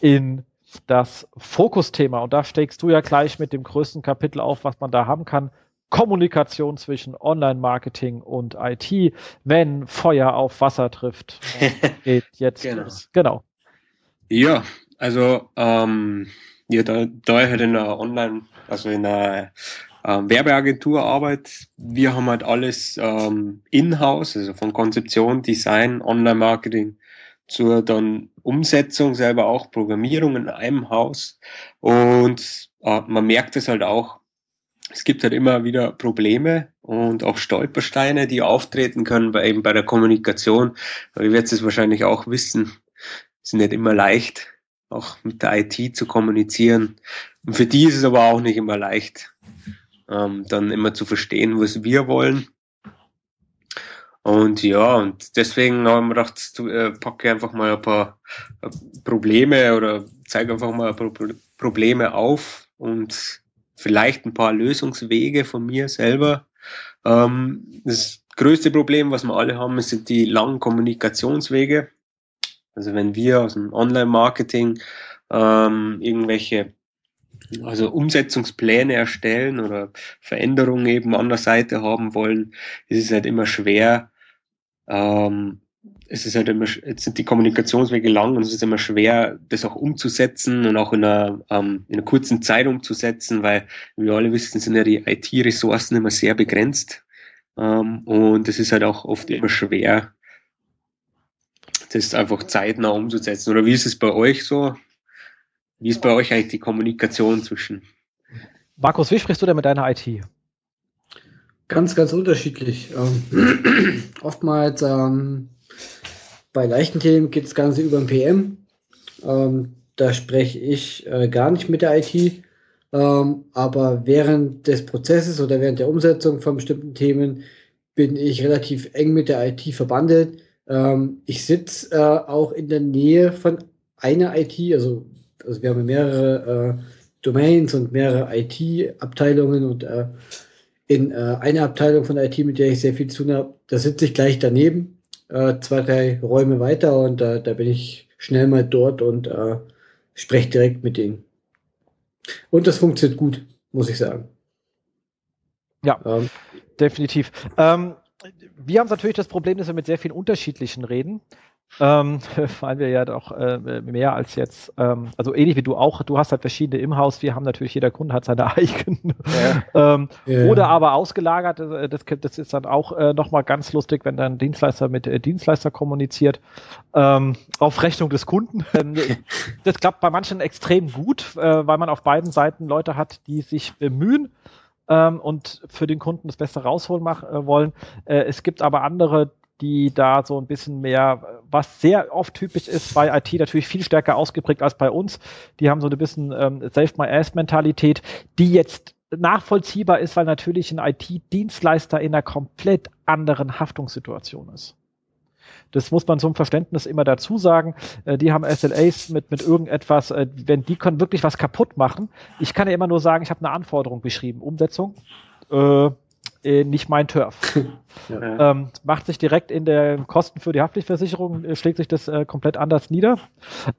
in das Fokusthema. Und da steigst du ja gleich mit dem größten Kapitel auf, was man da haben kann. Kommunikation zwischen Online-Marketing und IT, wenn Feuer auf Wasser trifft. Geht jetzt Genau. los. Genau. Ja, also ähm, ja, da, da ich halt in einer Online, also in einer ähm, Werbeagentur arbeite, wir haben halt alles ähm, in-house, also von Konzeption, Design, Online-Marketing zur dann Umsetzung, selber auch Programmierung in einem Haus. Und äh, man merkt es halt auch, es gibt halt immer wieder Probleme und auch Stolpersteine, die auftreten können, bei, eben bei der Kommunikation. Aber ihr werdet es wahrscheinlich auch wissen, ist nicht immer leicht, auch mit der IT zu kommunizieren. Und für die ist es aber auch nicht immer leicht, ähm, dann immer zu verstehen, was wir wollen. Und ja, und deswegen haben wir gedacht, äh, packe einfach mal ein paar äh, Probleme oder zeige einfach mal ein paar Pro Probleme auf und vielleicht ein paar Lösungswege von mir selber. Ähm, das größte Problem, was wir alle haben, sind die langen Kommunikationswege. Also wenn wir aus dem Online-Marketing ähm, irgendwelche also Umsetzungspläne erstellen oder Veränderungen eben an der Seite haben wollen, ist es halt immer schwer. Ähm, es ist halt immer, jetzt sind die Kommunikationswege lang und es ist immer schwer, das auch umzusetzen und auch in einer, ähm, in einer kurzen Zeit umzusetzen, weil, wie wir alle wissen, sind ja die IT-Ressourcen immer sehr begrenzt. Ähm, und es ist halt auch oft immer schwer, das einfach zeitnah umzusetzen. Oder wie ist es bei euch so? Wie ist bei euch eigentlich die Kommunikation zwischen? Markus, wie sprichst du denn mit deiner IT? Ganz, ganz unterschiedlich. Ähm, oftmals ähm, bei leichten Themen geht das Ganze über ein PM. Ähm, da spreche ich äh, gar nicht mit der IT. Ähm, aber während des Prozesses oder während der Umsetzung von bestimmten Themen bin ich relativ eng mit der IT verbandelt. Ähm, ich sitze äh, auch in der Nähe von einer IT, also, also wir haben mehrere äh, Domains und mehrere IT-Abteilungen und äh, in äh, einer Abteilung von IT, mit der ich sehr viel zu tun habe, da sitze ich gleich daneben, äh, zwei, drei Räume weiter und äh, da bin ich schnell mal dort und äh, spreche direkt mit denen. Und das funktioniert gut, muss ich sagen. Ja, ähm, definitiv. Ähm, wir haben natürlich das Problem, dass wir mit sehr vielen unterschiedlichen reden. Ähm, weil wir ja doch äh, mehr als jetzt, ähm, also ähnlich wie du auch, du hast halt verschiedene im Haus, wir haben natürlich, jeder Kunde hat seine eigenen. Ja. ähm, ja. Oder aber ausgelagert, das, das ist dann auch äh, nochmal ganz lustig, wenn dann Dienstleister mit äh, Dienstleister kommuniziert, ähm, auf Rechnung des Kunden. Ähm, das klappt bei manchen extrem gut, äh, weil man auf beiden Seiten Leute hat, die sich bemühen, ähm, und für den Kunden das Beste rausholen mach, äh, wollen. Äh, es gibt aber andere, die da so ein bisschen mehr, was sehr oft typisch ist bei IT, natürlich viel stärker ausgeprägt als bei uns. Die haben so ein bisschen ähm, Save-My-Ass-Mentalität, die jetzt nachvollziehbar ist, weil natürlich ein IT-Dienstleister in einer komplett anderen Haftungssituation ist. Das muss man zum Verständnis immer dazu sagen. Äh, die haben SLAs mit, mit irgendetwas, äh, wenn die können wirklich was kaputt machen. Ich kann ja immer nur sagen, ich habe eine Anforderung beschrieben. Umsetzung, äh, nicht mein Turf. Ja. Ähm, macht sich direkt in den Kosten für die Haftpflichtversicherung, äh, schlägt sich das äh, komplett anders nieder.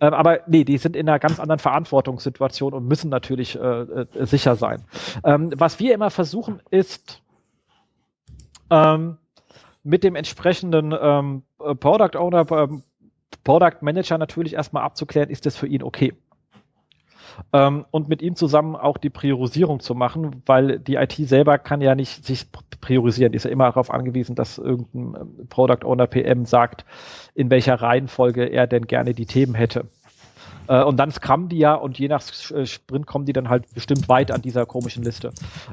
Ähm, aber nee, die sind in einer ganz anderen Verantwortungssituation und müssen natürlich äh, äh, sicher sein. Ähm, was wir immer versuchen ist, ähm, mit dem entsprechenden ähm, Product Owner, ähm, Product Manager natürlich erstmal abzuklären, ist das für ihn okay. Ähm, und mit ihm zusammen auch die Priorisierung zu machen, weil die IT selber kann ja nicht sich priorisieren. Die ist ja immer darauf angewiesen, dass irgendein Product Owner PM sagt, in welcher Reihenfolge er denn gerne die Themen hätte. Äh, und dann scrum die ja und je nach Sprint kommen die dann halt bestimmt weit an dieser komischen Liste.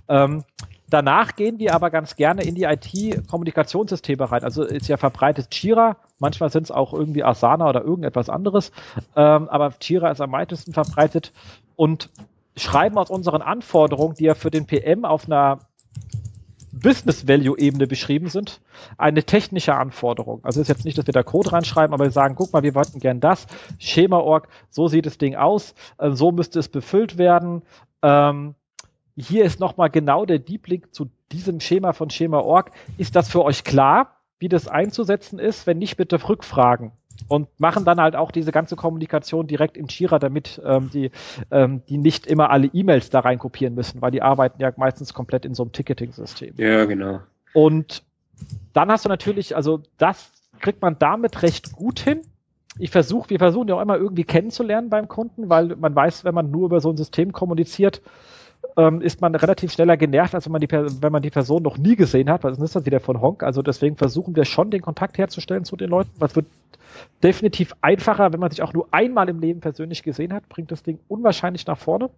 Ähm, Danach gehen wir aber ganz gerne in die IT-Kommunikationssysteme rein. Also ist ja verbreitet Jira, manchmal sind es auch irgendwie Asana oder irgendetwas anderes, ähm, aber Jira ist am weitesten verbreitet und schreiben aus unseren Anforderungen, die ja für den PM auf einer Business Value Ebene beschrieben sind, eine technische Anforderung. Also ist jetzt nicht, dass wir da Code reinschreiben, aber wir sagen, guck mal, wir wollten gern das, Schema.org, so sieht das Ding aus, äh, so müsste es befüllt werden. Ähm, hier ist nochmal genau der Deep Link zu diesem Schema von Schema.org. Ist das für euch klar, wie das einzusetzen ist? Wenn nicht, bitte rückfragen. und machen dann halt auch diese ganze Kommunikation direkt in Jira, damit ähm, die, ähm, die nicht immer alle E-Mails da rein kopieren müssen, weil die arbeiten ja meistens komplett in so einem Ticketing-System. Ja, genau. Und dann hast du natürlich, also das kriegt man damit recht gut hin. Ich versuche, wir versuchen ja auch immer irgendwie kennenzulernen beim Kunden, weil man weiß, wenn man nur über so ein System kommuniziert, ähm, ist man relativ schneller genervt, als wenn man die, wenn man die Person noch nie gesehen hat, weil das ist das wieder von Honk. Also deswegen versuchen wir schon, den Kontakt herzustellen zu den Leuten. Was wird definitiv einfacher, wenn man sich auch nur einmal im Leben persönlich gesehen hat, bringt das Ding unwahrscheinlich nach vorne.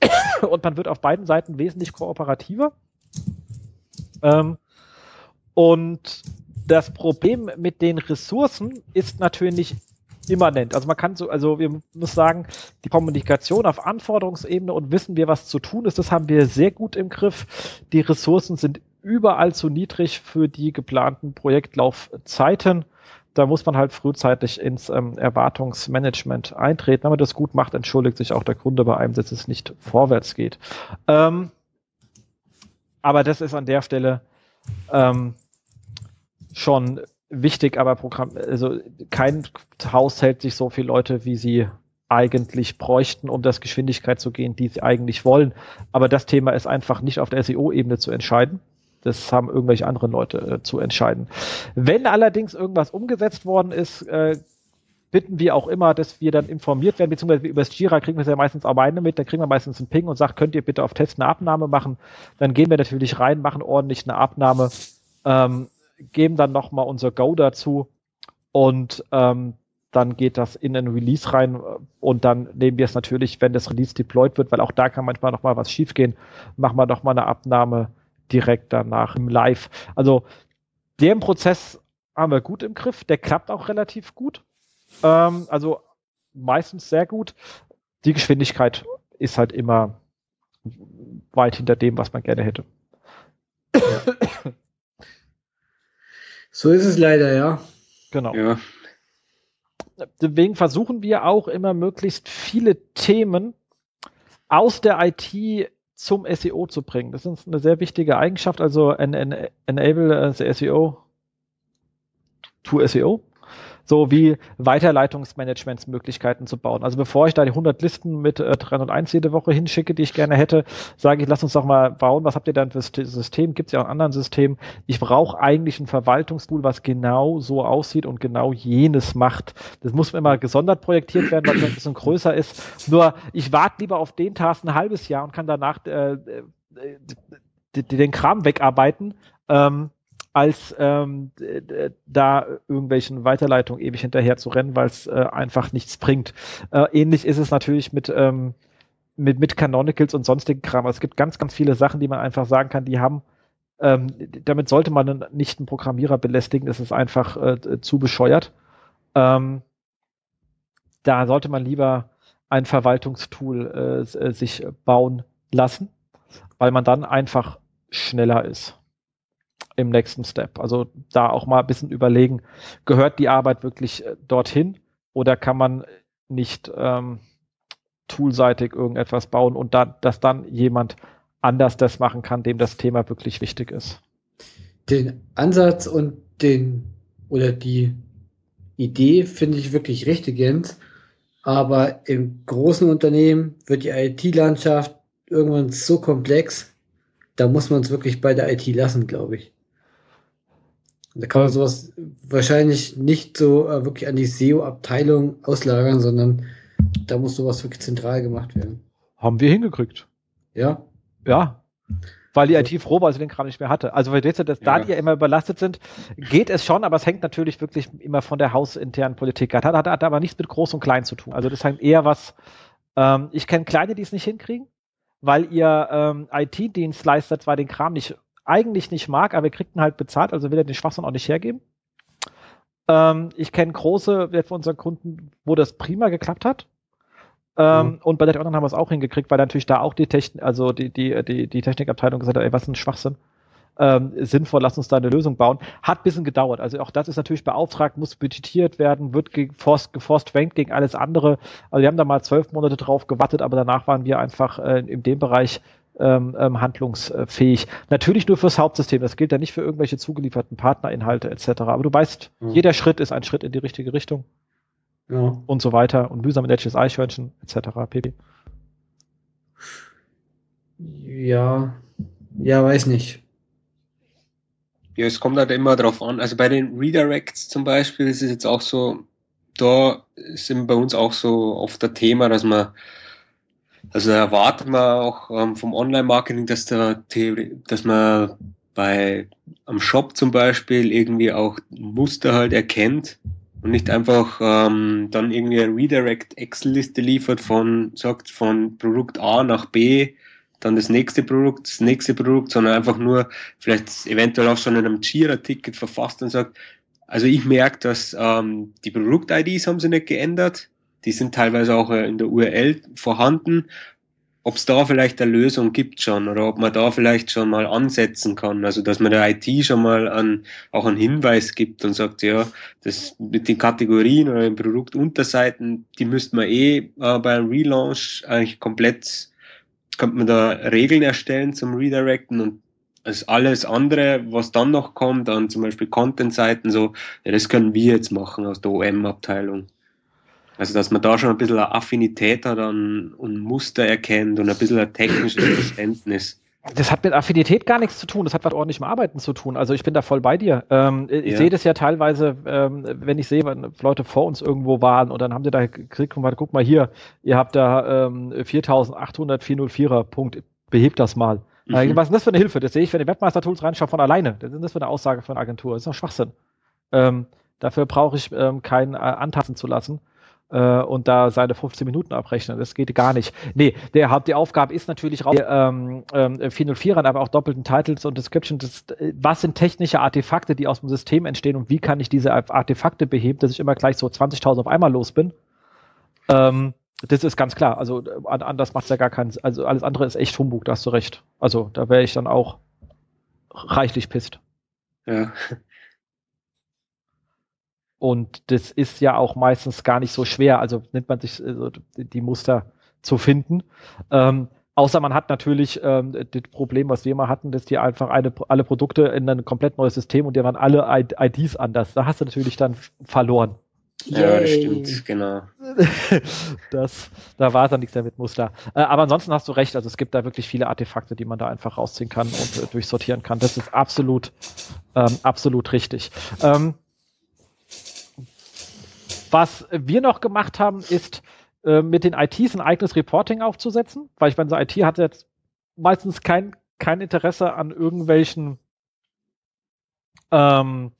Und man wird auf beiden Seiten wesentlich kooperativer. Ähm, und das Problem mit den Ressourcen ist natürlich immanent. Also man kann so, also wir muss sagen, die Kommunikation auf Anforderungsebene und wissen wir, was zu tun ist, das haben wir sehr gut im Griff. Die Ressourcen sind überall zu niedrig für die geplanten Projektlaufzeiten. Da muss man halt frühzeitig ins ähm, Erwartungsmanagement eintreten. Wenn man das gut macht, entschuldigt sich auch der Kunde bei einem, dass es nicht vorwärts geht. Ähm, aber das ist an der Stelle ähm, schon wichtig, aber Programm, also kein Haus hält sich so viele Leute, wie sie eigentlich bräuchten, um das Geschwindigkeit zu gehen, die sie eigentlich wollen. Aber das Thema ist einfach nicht auf der SEO-Ebene zu entscheiden. Das haben irgendwelche anderen Leute äh, zu entscheiden. Wenn allerdings irgendwas umgesetzt worden ist, äh, bitten wir auch immer, dass wir dann informiert werden, beziehungsweise über das Jira kriegen wir es ja meistens auch eine mit, dann kriegen wir meistens einen Ping und sagt, könnt ihr bitte auf Test eine Abnahme machen. Dann gehen wir natürlich rein, machen ordentlich eine Abnahme, ähm, geben dann nochmal unser Go dazu und ähm, dann geht das in ein Release rein und dann nehmen wir es natürlich, wenn das Release deployed wird, weil auch da kann manchmal nochmal was schiefgehen, machen wir nochmal eine Abnahme direkt danach im Live. Also den Prozess haben wir gut im Griff, der klappt auch relativ gut. Ähm, also meistens sehr gut. Die Geschwindigkeit ist halt immer weit hinter dem, was man gerne hätte. So ist es leider, ja. Genau. Ja. Deswegen versuchen wir auch immer möglichst viele Themen aus der IT zum SEO zu bringen. Das ist eine sehr wichtige Eigenschaft, also en en enable the SEO to SEO so wie Weiterleitungsmanagementsmöglichkeiten zu bauen. Also bevor ich da die 100 Listen mit äh, 301 jede Woche hinschicke, die ich gerne hätte, sage ich, lass uns doch mal bauen. Was habt ihr denn für System? Gibt es ja auch ein anderes System. Ich brauche eigentlich ein Verwaltungstool, was genau so aussieht und genau jenes macht. Das muss immer gesondert projektiert werden, weil es ein bisschen größer ist. Nur ich warte lieber auf den Task ein halbes Jahr und kann danach äh, äh, den Kram wegarbeiten. Ähm, als ähm, da irgendwelchen Weiterleitungen ewig hinterher zu rennen, weil es äh, einfach nichts bringt. Äh, ähnlich ist es natürlich mit, ähm, mit, mit Canonicals und sonstigen Kram. Es gibt ganz, ganz viele Sachen, die man einfach sagen kann, die haben ähm, damit sollte man nicht einen Programmierer belästigen, das ist einfach äh, zu bescheuert. Ähm, da sollte man lieber ein Verwaltungstool äh, äh sich bauen lassen, weil man dann einfach schneller ist im nächsten Step. Also da auch mal ein bisschen überlegen, gehört die Arbeit wirklich äh, dorthin oder kann man nicht ähm, toolseitig irgendetwas bauen und da, dass dann jemand anders das machen kann, dem das Thema wirklich wichtig ist. Den Ansatz und den oder die Idee finde ich wirklich richtig, Jens. Aber im großen Unternehmen wird die IT-Landschaft irgendwann so komplex, da muss man es wirklich bei der IT lassen, glaube ich. Da kann man sowas wahrscheinlich nicht so äh, wirklich an die SEO-Abteilung auslagern, sondern da muss sowas wirklich zentral gemacht werden. Haben wir hingekriegt. Ja. Ja. Weil die IT froh war, als sie den Kram nicht mehr hatte. Also, weil jetzt, dass ja. da die ja immer überlastet sind, geht es schon, aber es hängt natürlich wirklich immer von der hausinternen Politik ab. Hat, hat, hat aber nichts mit Groß und Klein zu tun. Also, das ist halt eher was, ähm, ich kenne Kleine, die es nicht hinkriegen, weil ihr ähm, IT-Dienstleister zwar den Kram nicht eigentlich nicht mag, aber er kriegt ihn halt bezahlt, also will er den Schwachsinn auch nicht hergeben. Ähm, ich kenne große von unseren Kunden, wo das prima geklappt hat. Ähm, mhm. Und bei der anderen haben wir es auch hingekriegt, weil natürlich da auch die Technik, also die, die, die, die Technikabteilung gesagt hat, ey, was ist ein Schwachsinn. Ähm, sinnvoll, lass uns da eine Lösung bauen. Hat ein bisschen gedauert. Also auch das ist natürlich beauftragt, muss budgetiert werden, wird geforst, geforst rankt gegen alles andere. Also wir haben da mal zwölf Monate drauf gewartet, aber danach waren wir einfach äh, in dem Bereich ähm, ähm, handlungsfähig. Natürlich nur fürs Hauptsystem. Das gilt ja nicht für irgendwelche zugelieferten Partnerinhalte etc. Aber du weißt, mhm. jeder Schritt ist ein Schritt in die richtige Richtung. Ja. Und so weiter. Und mühsam letztes Eichhörnchen etc. pp. Ja, ja, weiß nicht. Ja, es kommt halt immer drauf an. Also bei den Redirects zum Beispiel ist es jetzt auch so, da sind bei uns auch so oft der Thema, dass man, also erwartet man auch ähm, vom Online-Marketing, dass da Theorie, dass man bei am Shop zum Beispiel irgendwie auch Muster halt erkennt und nicht einfach ähm, dann irgendwie eine Redirect Excel-Liste liefert von, sagt, von Produkt A nach B dann das nächste Produkt, das nächste Produkt, sondern einfach nur vielleicht eventuell auch schon in einem Jira-Ticket verfasst und sagt, also ich merke, dass ähm, die Produkt-IDs haben sie nicht geändert, die sind teilweise auch äh, in der URL vorhanden, ob es da vielleicht eine Lösung gibt schon oder ob man da vielleicht schon mal ansetzen kann, also dass man der IT schon mal an, auch einen Hinweis gibt und sagt, ja, das mit den Kategorien oder den Produktunterseiten, die müsste man eh äh, beim Relaunch eigentlich komplett könnte man da Regeln erstellen zum Redirecten und als alles andere, was dann noch kommt, an zum Beispiel Content-Seiten, so, ja, das können wir jetzt machen aus der OM-Abteilung. Also, dass man da schon ein bisschen eine Affinität hat an, und Muster erkennt und ein bisschen ein technisches Verständnis. Das hat mit Affinität gar nichts zu tun. Das hat was ordentlichem Arbeiten zu tun. Also ich bin da voll bei dir. Ähm, ich ja. sehe das ja teilweise, ähm, wenn ich sehe, wenn Leute vor uns irgendwo waren und dann haben sie da gekriegt, guck mal hier, ihr habt da ähm, 4800 404er Punkt, behebt das mal. Mhm. Äh, was ist das für eine Hilfe? Das sehe ich, wenn die Webmaster-Tools reinschaue, von alleine. Das ist das für eine Aussage von einer Agentur. Das ist doch Schwachsinn. Ähm, dafür brauche ich ähm, keinen äh, antasten zu lassen äh, und da seine 15 Minuten abrechnen. Das geht gar nicht. Nee, der, die Aufgabe ist natürlich raus, ähm, ähm, 404ern, aber auch doppelten Titles und Description. Das, was sind technische Artefakte, die aus dem System entstehen und wie kann ich diese Artefakte beheben, dass ich immer gleich so 20.000 auf einmal los bin? Ähm, das ist ganz klar. Also anders macht es ja gar keinen Also alles andere ist echt Humbug, da hast du recht. Also da wäre ich dann auch reichlich pisst. Ja. Und das ist ja auch meistens gar nicht so schwer. Also nimmt man sich also die Muster zu finden. Ähm, außer man hat natürlich ähm, das Problem, was wir mal hatten, dass die einfach eine, alle Produkte in ein komplett neues System und die waren alle IDs anders. Da hast du natürlich dann verloren. Ja, das stimmt, genau. das, da war dann nichts mehr mit Muster. Äh, aber ansonsten hast du recht, also es gibt da wirklich viele Artefakte, die man da einfach rausziehen kann und äh, durchsortieren kann. Das ist absolut, ähm, absolut richtig. Ähm, was wir noch gemacht haben, ist äh, mit den ITs ein eigenes Reporting aufzusetzen, weil ich meine, so IT hat jetzt meistens kein, kein Interesse an irgendwelchen ähm,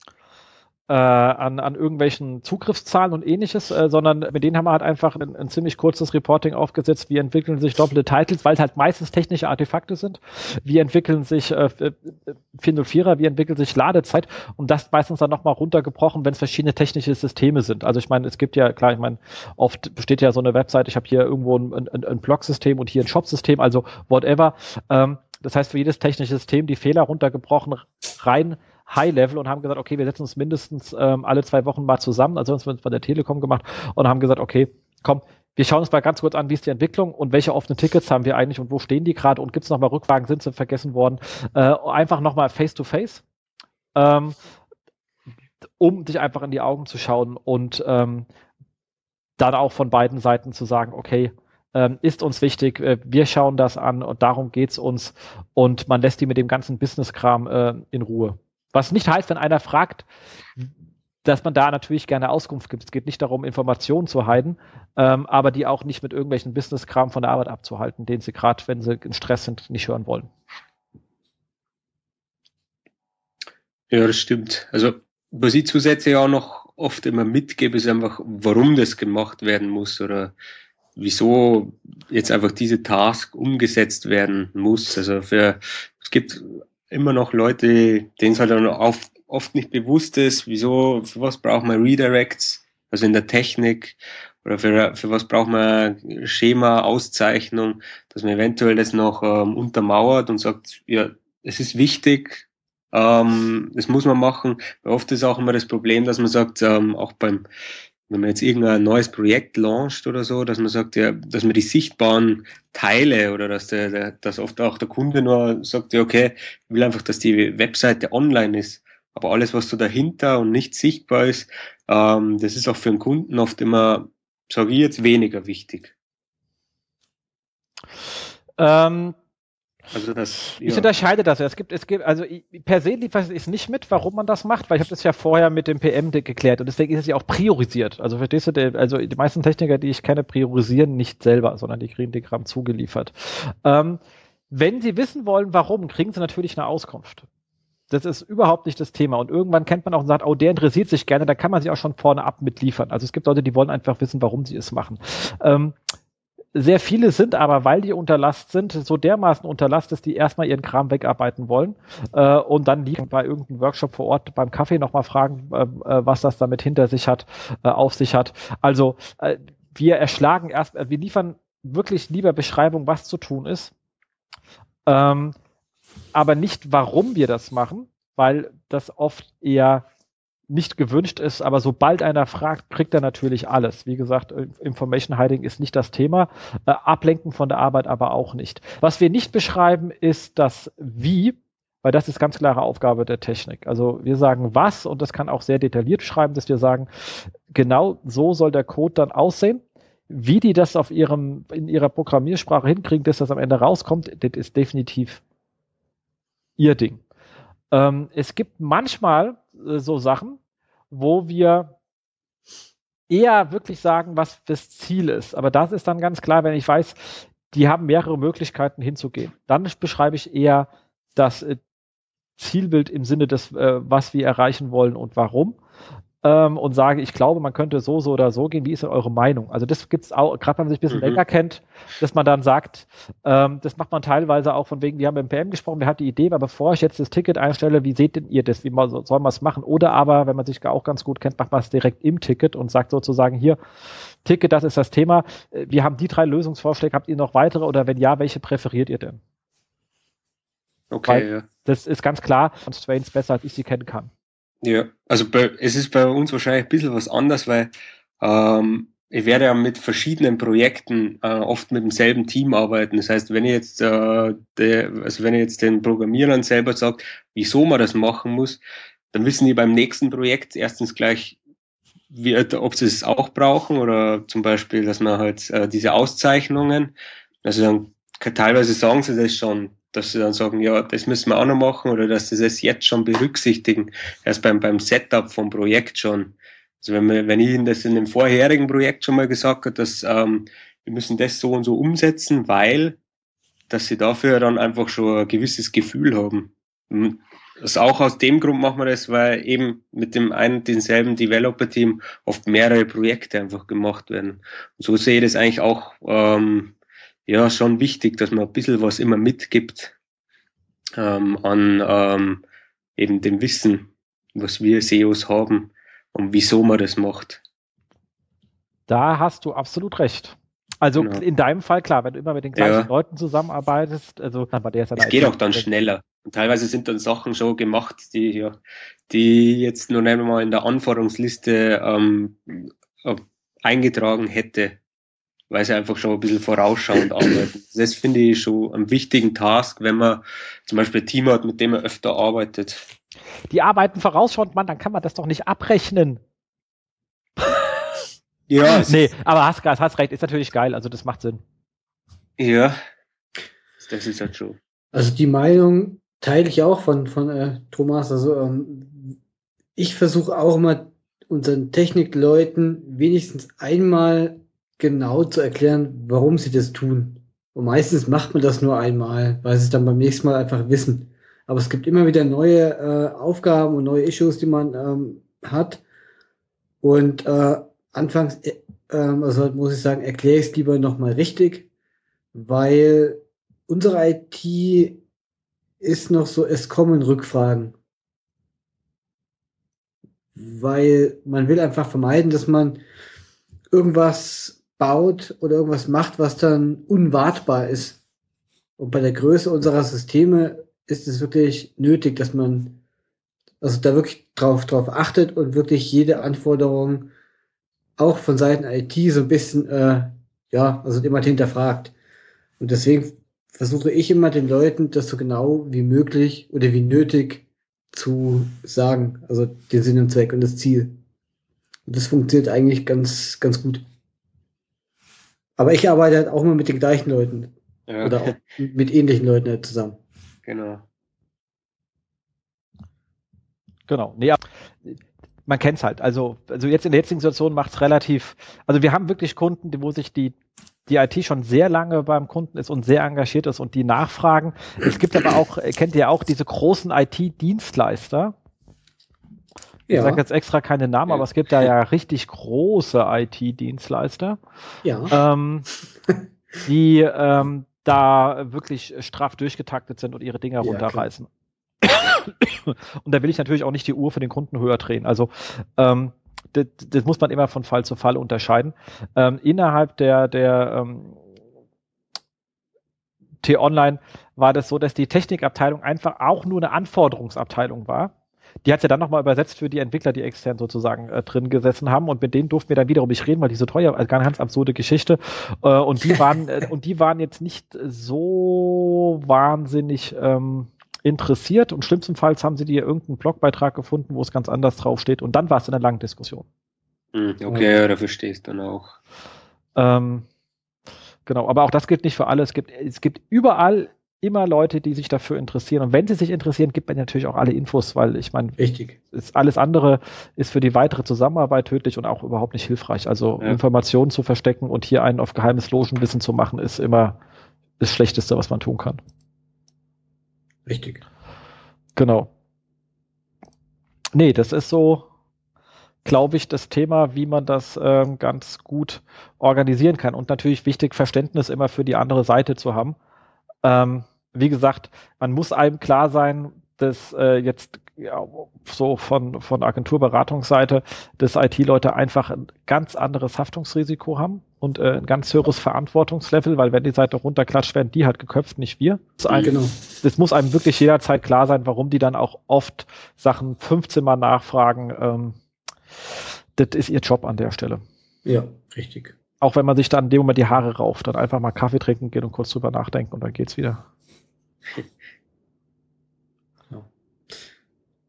äh, an, an irgendwelchen Zugriffszahlen und ähnliches, äh, sondern mit denen haben wir halt einfach ein, ein, ziemlich kurzes Reporting aufgesetzt, wie entwickeln sich doppelte Titles, weil es halt meistens technische Artefakte sind, wie entwickeln sich äh, 404er, wie entwickelt sich Ladezeit und das meistens dann nochmal runtergebrochen, wenn es verschiedene technische Systeme sind. Also ich meine, es gibt ja, klar, ich meine, oft besteht ja so eine Website, ich habe hier irgendwo ein, ein, ein Blog-System und hier ein Shop-System, also whatever. Ähm, das heißt, für jedes technische System die Fehler runtergebrochen, rein High-Level und haben gesagt, okay, wir setzen uns mindestens ähm, alle zwei Wochen mal zusammen, also haben wir uns bei der Telekom gemacht und haben gesagt, okay, komm, wir schauen uns mal ganz kurz an, wie ist die Entwicklung und welche offenen Tickets haben wir eigentlich und wo stehen die gerade und gibt es nochmal Rückwagen, sind sie vergessen worden? Äh, einfach nochmal face-to-face, ähm, um dich einfach in die Augen zu schauen und ähm, dann auch von beiden Seiten zu sagen, okay, ähm, ist uns wichtig, äh, wir schauen das an und darum geht es uns und man lässt die mit dem ganzen Business-Kram äh, in Ruhe. Was nicht heißt, wenn einer fragt, dass man da natürlich gerne Auskunft gibt. Es geht nicht darum, Informationen zu heiden, ähm, aber die auch nicht mit irgendwelchen Business-Kram von der Arbeit abzuhalten, den sie gerade, wenn sie in Stress sind, nicht hören wollen. Ja, das stimmt. Also, was ich zusätzlich auch noch oft immer mitgebe, ist einfach, warum das gemacht werden muss oder wieso jetzt einfach diese Task umgesetzt werden muss. Also für, es gibt immer noch Leute, denen es halt dann oft, nicht bewusst ist, wieso, für was braucht man Redirects, also in der Technik, oder für, für was braucht man Schema, Auszeichnung, dass man eventuell das noch ähm, untermauert und sagt, ja, es ist wichtig, ähm, das muss man machen. Oft ist auch immer das Problem, dass man sagt, ähm, auch beim wenn man jetzt irgendein neues Projekt launcht oder so, dass man sagt, ja, dass man die sichtbaren Teile oder dass der, der dass oft auch der Kunde nur sagt, ja, okay, ich will einfach, dass die Webseite online ist. Aber alles, was so dahinter und nicht sichtbar ist, ähm, das ist auch für den Kunden oft immer, sage ich jetzt, weniger wichtig. Ähm, also das, ja. Ich unterscheide das. Es gibt, es gibt, also per se liefert es nicht mit, warum man das macht, weil ich habe das ja vorher mit dem PM geklärt und deswegen ist es ja auch priorisiert. Also verstehst du, der, also die meisten Techniker, die ich kenne, priorisieren nicht selber, sondern die kriegen die Gramm zugeliefert. Ähm, wenn sie wissen wollen, warum, kriegen sie natürlich eine Auskunft. Das ist überhaupt nicht das Thema. Und irgendwann kennt man auch und sagt, oh, der interessiert sich gerne, da kann man sich auch schon vorne ab mitliefern. Also es gibt Leute, die wollen einfach wissen, warum sie es machen. Ähm, sehr viele sind aber, weil die unter Last sind, so dermaßen unter Last, dass die erstmal ihren Kram wegarbeiten wollen äh, und dann liegen bei irgendeinem Workshop vor Ort beim Kaffee nochmal fragen, äh, äh, was das damit hinter sich hat, äh, auf sich hat. Also äh, wir erschlagen erst, äh, wir liefern wirklich lieber Beschreibung, was zu tun ist, ähm, aber nicht, warum wir das machen, weil das oft eher nicht gewünscht ist, aber sobald einer fragt, kriegt er natürlich alles. Wie gesagt, Information Hiding ist nicht das Thema, äh, Ablenken von der Arbeit aber auch nicht. Was wir nicht beschreiben, ist das Wie, weil das ist ganz klare Aufgabe der Technik. Also wir sagen was und das kann auch sehr detailliert schreiben, dass wir sagen, genau so soll der Code dann aussehen. Wie die das auf ihrem, in ihrer Programmiersprache hinkriegen, dass das am Ende rauskommt, das ist definitiv ihr Ding. Ähm, es gibt manchmal äh, so Sachen, wo wir eher wirklich sagen, was das Ziel ist. Aber das ist dann ganz klar, wenn ich weiß, die haben mehrere Möglichkeiten hinzugehen. Dann beschreibe ich eher das äh, Zielbild im Sinne des, äh, was wir erreichen wollen und warum ähm, und sage, ich glaube, man könnte so, so oder so gehen. Wie ist denn eure Meinung? Also das gibt es auch, gerade wenn man sich ein bisschen mhm. länger kennt, dass man dann sagt, ähm, das macht man teilweise auch von wegen, wir haben mit dem PM gesprochen, der hat die Idee, aber bevor ich jetzt das Ticket einstelle, wie seht denn ihr das? Wie man, soll man es machen? Oder aber, wenn man sich auch ganz gut kennt, macht man es direkt im Ticket und sagt sozusagen hier, Ticket, das ist das Thema. Wir haben die drei Lösungsvorschläge. Habt ihr noch weitere oder wenn ja, welche präferiert ihr denn? Okay. ja. Das ist ganz klar, Constraints besser, als ich sie kennen kann. Ja, also bei, es ist bei uns wahrscheinlich ein bisschen was anders, weil ähm, ich werde ja mit verschiedenen Projekten äh, oft mit demselben Team arbeiten. Das heißt, wenn ich jetzt, äh, der, also wenn ich jetzt den Programmierern selber sage, wieso man das machen muss, dann wissen die beim nächsten Projekt erstens gleich, wie, ob sie es auch brauchen oder zum Beispiel, dass man halt äh, diese Auszeichnungen, also dann teilweise sagen sie das schon, dass sie dann sagen, ja, das müssen wir auch noch machen oder dass sie das jetzt schon berücksichtigen, erst beim, beim Setup vom Projekt schon. Also wenn, wir, wenn ich Ihnen das in dem vorherigen Projekt schon mal gesagt habe, dass ähm, wir müssen das so und so umsetzen, weil, dass sie dafür dann einfach schon ein gewisses Gefühl haben. Das auch aus dem Grund machen wir das, weil eben mit dem einen, denselben Developer-Team oft mehrere Projekte einfach gemacht werden. Und so sehe ich das eigentlich auch ähm, ja schon wichtig, dass man ein bisschen was immer mitgibt ähm, an ähm, eben dem Wissen, was wir SEOs haben und wieso man das macht. Da hast du absolut recht. Also genau. in deinem Fall, klar, wenn du immer mit den gleichen ja. Leuten zusammenarbeitest, also aber der ist ja Es geht auch dann schneller. Und teilweise sind dann Sachen schon gemacht, die ja, die jetzt nur einmal in der Anforderungsliste ähm, eingetragen hätte weil sie einfach schon ein bisschen vorausschauend arbeiten. Das finde ich schon einen wichtigen Task, wenn man zum Beispiel ein Team hat, mit dem man öfter arbeitet. Die arbeiten vorausschauend, Mann, dann kann man das doch nicht abrechnen. Ja. nee, aber hast, hast recht, ist natürlich geil, also das macht Sinn. Ja, das ist halt schon. Also die Meinung teile ich auch von, von äh, Thomas. Also ähm, ich versuche auch immer unseren Technikleuten wenigstens einmal genau zu erklären, warum sie das tun. Und meistens macht man das nur einmal, weil sie es dann beim nächsten Mal einfach wissen. Aber es gibt immer wieder neue äh, Aufgaben und neue Issues, die man ähm, hat. Und äh, anfangs, äh, ähm, also muss ich sagen, erkläre ich es lieber nochmal richtig, weil unsere IT ist noch so, es kommen Rückfragen. Weil man will einfach vermeiden, dass man irgendwas baut oder irgendwas macht, was dann unwartbar ist. Und bei der Größe unserer Systeme ist es wirklich nötig, dass man also da wirklich drauf, drauf achtet und wirklich jede Anforderung auch von Seiten IT so ein bisschen, äh, ja, also immer hinterfragt. Und deswegen versuche ich immer den Leuten, das so genau wie möglich oder wie nötig zu sagen. Also den Sinn und Zweck und das Ziel. Und das funktioniert eigentlich ganz, ganz gut. Aber ich arbeite halt auch immer mit den gleichen Leuten. Ja. Oder auch mit ähnlichen Leuten halt zusammen. Genau. Genau. Nee, man kennt es halt. Also, also jetzt in der jetzigen Situation macht es relativ, also wir haben wirklich Kunden, wo sich die, die IT schon sehr lange beim Kunden ist und sehr engagiert ist und die nachfragen. Es gibt aber auch, kennt ihr auch diese großen IT-Dienstleister? Ja. Ich sage jetzt extra keine Namen, ja. aber es gibt da ja richtig große IT-Dienstleister, ja. ähm, die ähm, da wirklich straff durchgetaktet sind und ihre Dinger runterreißen. und da will ich natürlich auch nicht die Uhr für den Kunden höher drehen. Also ähm, das, das, muss man immer von Fall zu Fall unterscheiden. Ähm, innerhalb der, der ähm, T-Online war das so, dass die Technikabteilung einfach auch nur eine Anforderungsabteilung war. Die hat ja dann nochmal übersetzt für die Entwickler, die extern sozusagen äh, drin gesessen haben. Und mit denen durften wir dann wiederum nicht reden, weil die so teuer, also eine ganz absurde Geschichte. Äh, und die waren, äh, und die waren jetzt nicht so wahnsinnig ähm, interessiert und schlimmstenfalls haben sie dir irgendeinen Blogbeitrag gefunden, wo es ganz anders draufsteht und dann war es in einer langen Diskussion. Hm, okay, ja, da verstehst du dann auch. Ähm, genau, aber auch das gilt nicht für alle. Es gibt, es gibt überall immer Leute, die sich dafür interessieren. Und wenn sie sich interessieren, gibt man natürlich auch alle Infos, weil ich meine, Ist alles andere ist für die weitere Zusammenarbeit tödlich und auch überhaupt nicht hilfreich. Also ja. Informationen zu verstecken und hier einen auf geheimes Logenwissen zu machen, ist immer das Schlechteste, was man tun kann. Richtig. Genau. Nee, das ist so, glaube ich, das Thema, wie man das ähm, ganz gut organisieren kann. Und natürlich wichtig, Verständnis immer für die andere Seite zu haben. Ähm, wie gesagt, man muss einem klar sein, dass äh, jetzt ja, so von, von Agenturberatungsseite, dass IT-Leute einfach ein ganz anderes Haftungsrisiko haben und äh, ein ganz höheres Verantwortungslevel, weil wenn die Seite runterklatscht, werden die halt geköpft, nicht wir. Das, einem, genau. das muss einem wirklich jederzeit klar sein, warum die dann auch oft Sachen 15 Mal nachfragen. Ähm, das ist ihr Job an der Stelle. Ja, richtig. Auch wenn man sich dann in dem Moment die Haare rauft, dann einfach mal Kaffee trinken gehen und kurz drüber nachdenken und dann geht's wieder.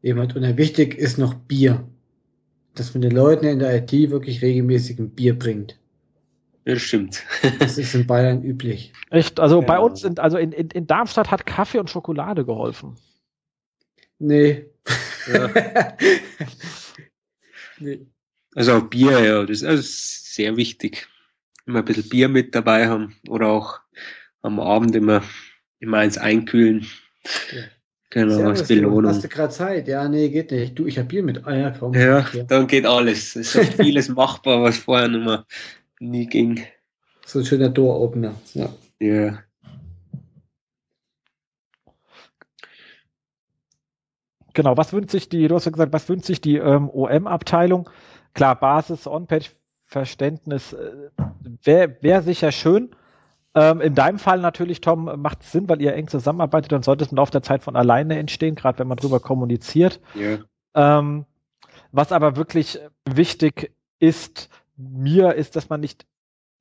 Jemand. Und wichtig ist noch Bier. Dass man den Leuten in der IT wirklich regelmäßig ein Bier bringt. Das stimmt. das ist in Bayern üblich. Echt? Also ja. bei uns, sind, also in, in, in Darmstadt hat Kaffee und Schokolade geholfen. Nee. Ja. nee. Also auch Bier, ja, das ist sehr wichtig. Immer ein bisschen Bier mit dabei haben oder auch am Abend immer, immer eins einkühlen. Ja. Genau, Servus, als Belohnung. Hast du gerade Zeit? Ja, nee, geht nicht. Du, ich hab Bier mit. Ah ja, komm. Ja, ja. dann geht alles. Es ist vieles machbar, was vorher noch mal nie ging. So ein schöner Door-Opener. Ja. ja. Genau, was wünscht sich die, du hast ja gesagt, was wünscht sich die ähm, OM-Abteilung? Klar, Basis, On-Page-Verständnis äh, wäre wär sicher schön. Ähm, in deinem Fall natürlich, Tom, macht es Sinn, weil ihr eng zusammenarbeitet, dann sollte es im Laufe der Zeit von alleine entstehen, gerade wenn man drüber kommuniziert. Ja. Ähm, was aber wirklich wichtig ist, mir ist, dass man nicht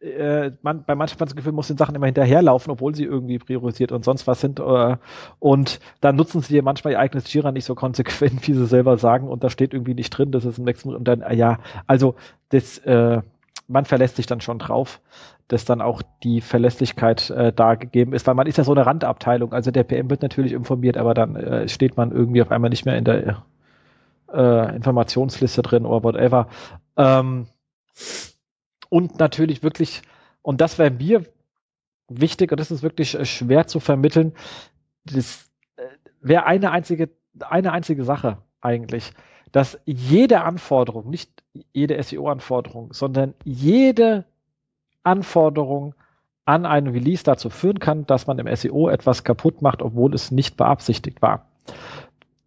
äh, man, bei manchen das Gefühl, muss den Sachen immer hinterherlaufen, obwohl sie irgendwie priorisiert und sonst was sind. Äh, und dann nutzen sie manchmal ihr eigenes Jira nicht so konsequent, wie sie selber sagen, und da steht irgendwie nicht drin, dass es im nächsten und dann, äh, ja, also das, äh, man verlässt sich dann schon drauf dass dann auch die Verlässlichkeit äh, da gegeben ist, weil man ist ja so eine Randabteilung. Also der PM wird natürlich informiert, aber dann äh, steht man irgendwie auf einmal nicht mehr in der äh, Informationsliste drin oder whatever. Ähm, und natürlich wirklich, und das wäre mir wichtig, und das ist wirklich äh, schwer zu vermitteln, das äh, wäre eine einzige, eine einzige Sache eigentlich, dass jede Anforderung, nicht jede SEO-Anforderung, sondern jede Anforderung an einen Release dazu führen kann, dass man im SEO etwas kaputt macht, obwohl es nicht beabsichtigt war.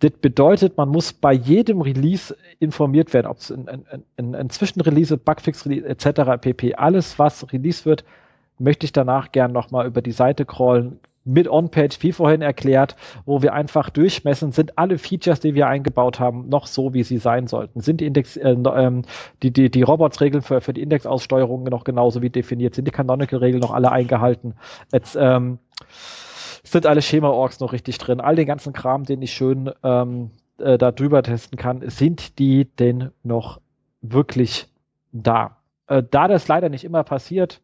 Das bedeutet, man muss bei jedem Release informiert werden, ob es ein, ein, ein, ein Zwischenrelease, Bugfix-Release etc. pp. Alles, was Release wird, möchte ich danach gern nochmal über die Seite crawlen, mit On-Page, wie vorhin erklärt, wo wir einfach durchmessen, sind alle Features, die wir eingebaut haben, noch so, wie sie sein sollten. Sind die Index, äh, ähm, die, die, die Robots-Regeln für, für die Indexaussteuerung noch genauso wie definiert? Sind die Canonical-Regeln noch alle eingehalten? Jetzt, ähm, sind alle Schema-Orgs noch richtig drin? All den ganzen Kram, den ich schön ähm, äh, da drüber testen kann, sind die denn noch wirklich da? Äh, da das leider nicht immer passiert,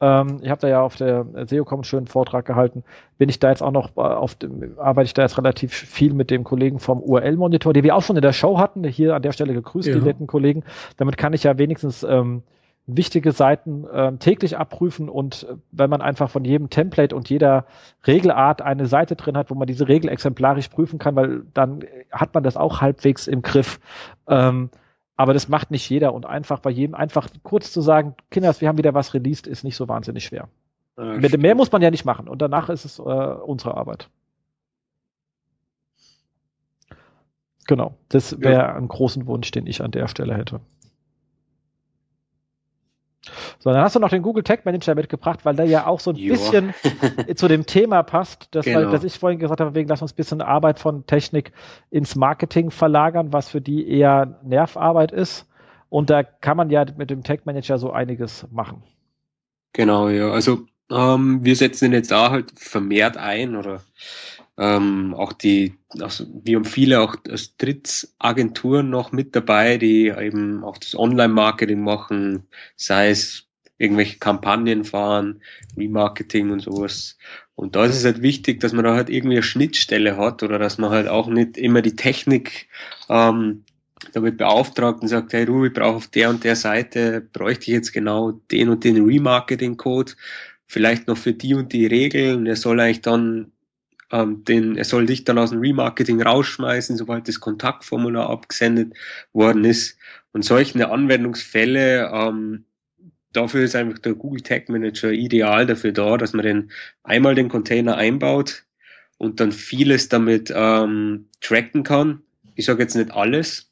ähm, ich habe da ja auf der SEOCom einen schönen Vortrag gehalten. Bin ich da jetzt auch noch äh, auf dem, arbeite ich da jetzt relativ viel mit dem Kollegen vom URL-Monitor, den wir auch schon in der Show hatten. Hier an der Stelle gegrüßt, ja. die netten Kollegen. Damit kann ich ja wenigstens ähm, wichtige Seiten ähm, täglich abprüfen und äh, wenn man einfach von jedem Template und jeder Regelart eine Seite drin hat, wo man diese Regel exemplarisch prüfen kann, weil dann hat man das auch halbwegs im Griff. Ähm, aber das macht nicht jeder und einfach bei jedem einfach kurz zu sagen, Kinders, wir haben wieder was released, ist nicht so wahnsinnig schwer. Ja, Mit mehr muss man ja nicht machen und danach ist es äh, unsere Arbeit. Genau, das wäre ja. ein großen Wunsch, den ich an der Stelle hätte. So, dann hast du noch den Google Tag Manager mitgebracht, weil der ja auch so ein jo. bisschen zu dem Thema passt, das, genau. weil, das ich vorhin gesagt habe, wegen lass uns ein bisschen Arbeit von Technik ins Marketing verlagern, was für die eher Nervarbeit ist. Und da kann man ja mit dem Tag Manager so einiges machen. Genau, ja. Also ähm, wir setzen ihn jetzt da halt vermehrt ein oder ähm, auch die, also wir haben viele auch als Drittagenturen noch mit dabei, die eben auch das Online-Marketing machen, sei es irgendwelche Kampagnen fahren, Remarketing und sowas. Und da ist es halt wichtig, dass man da halt irgendwie eine Schnittstelle hat oder dass man halt auch nicht immer die Technik ähm, damit beauftragt und sagt, hey du, ich brauche auf der und der Seite, bräuchte ich jetzt genau den und den Remarketing-Code, vielleicht noch für die und die Regeln. Er soll eigentlich dann ähm, den, er soll dich dann aus dem Remarketing rausschmeißen, sobald das Kontaktformular abgesendet worden ist. Und solche Anwendungsfälle, ähm, dafür ist einfach der Google Tag Manager ideal dafür da, dass man den einmal den Container einbaut und dann vieles damit ähm, tracken kann. Ich sage jetzt nicht alles.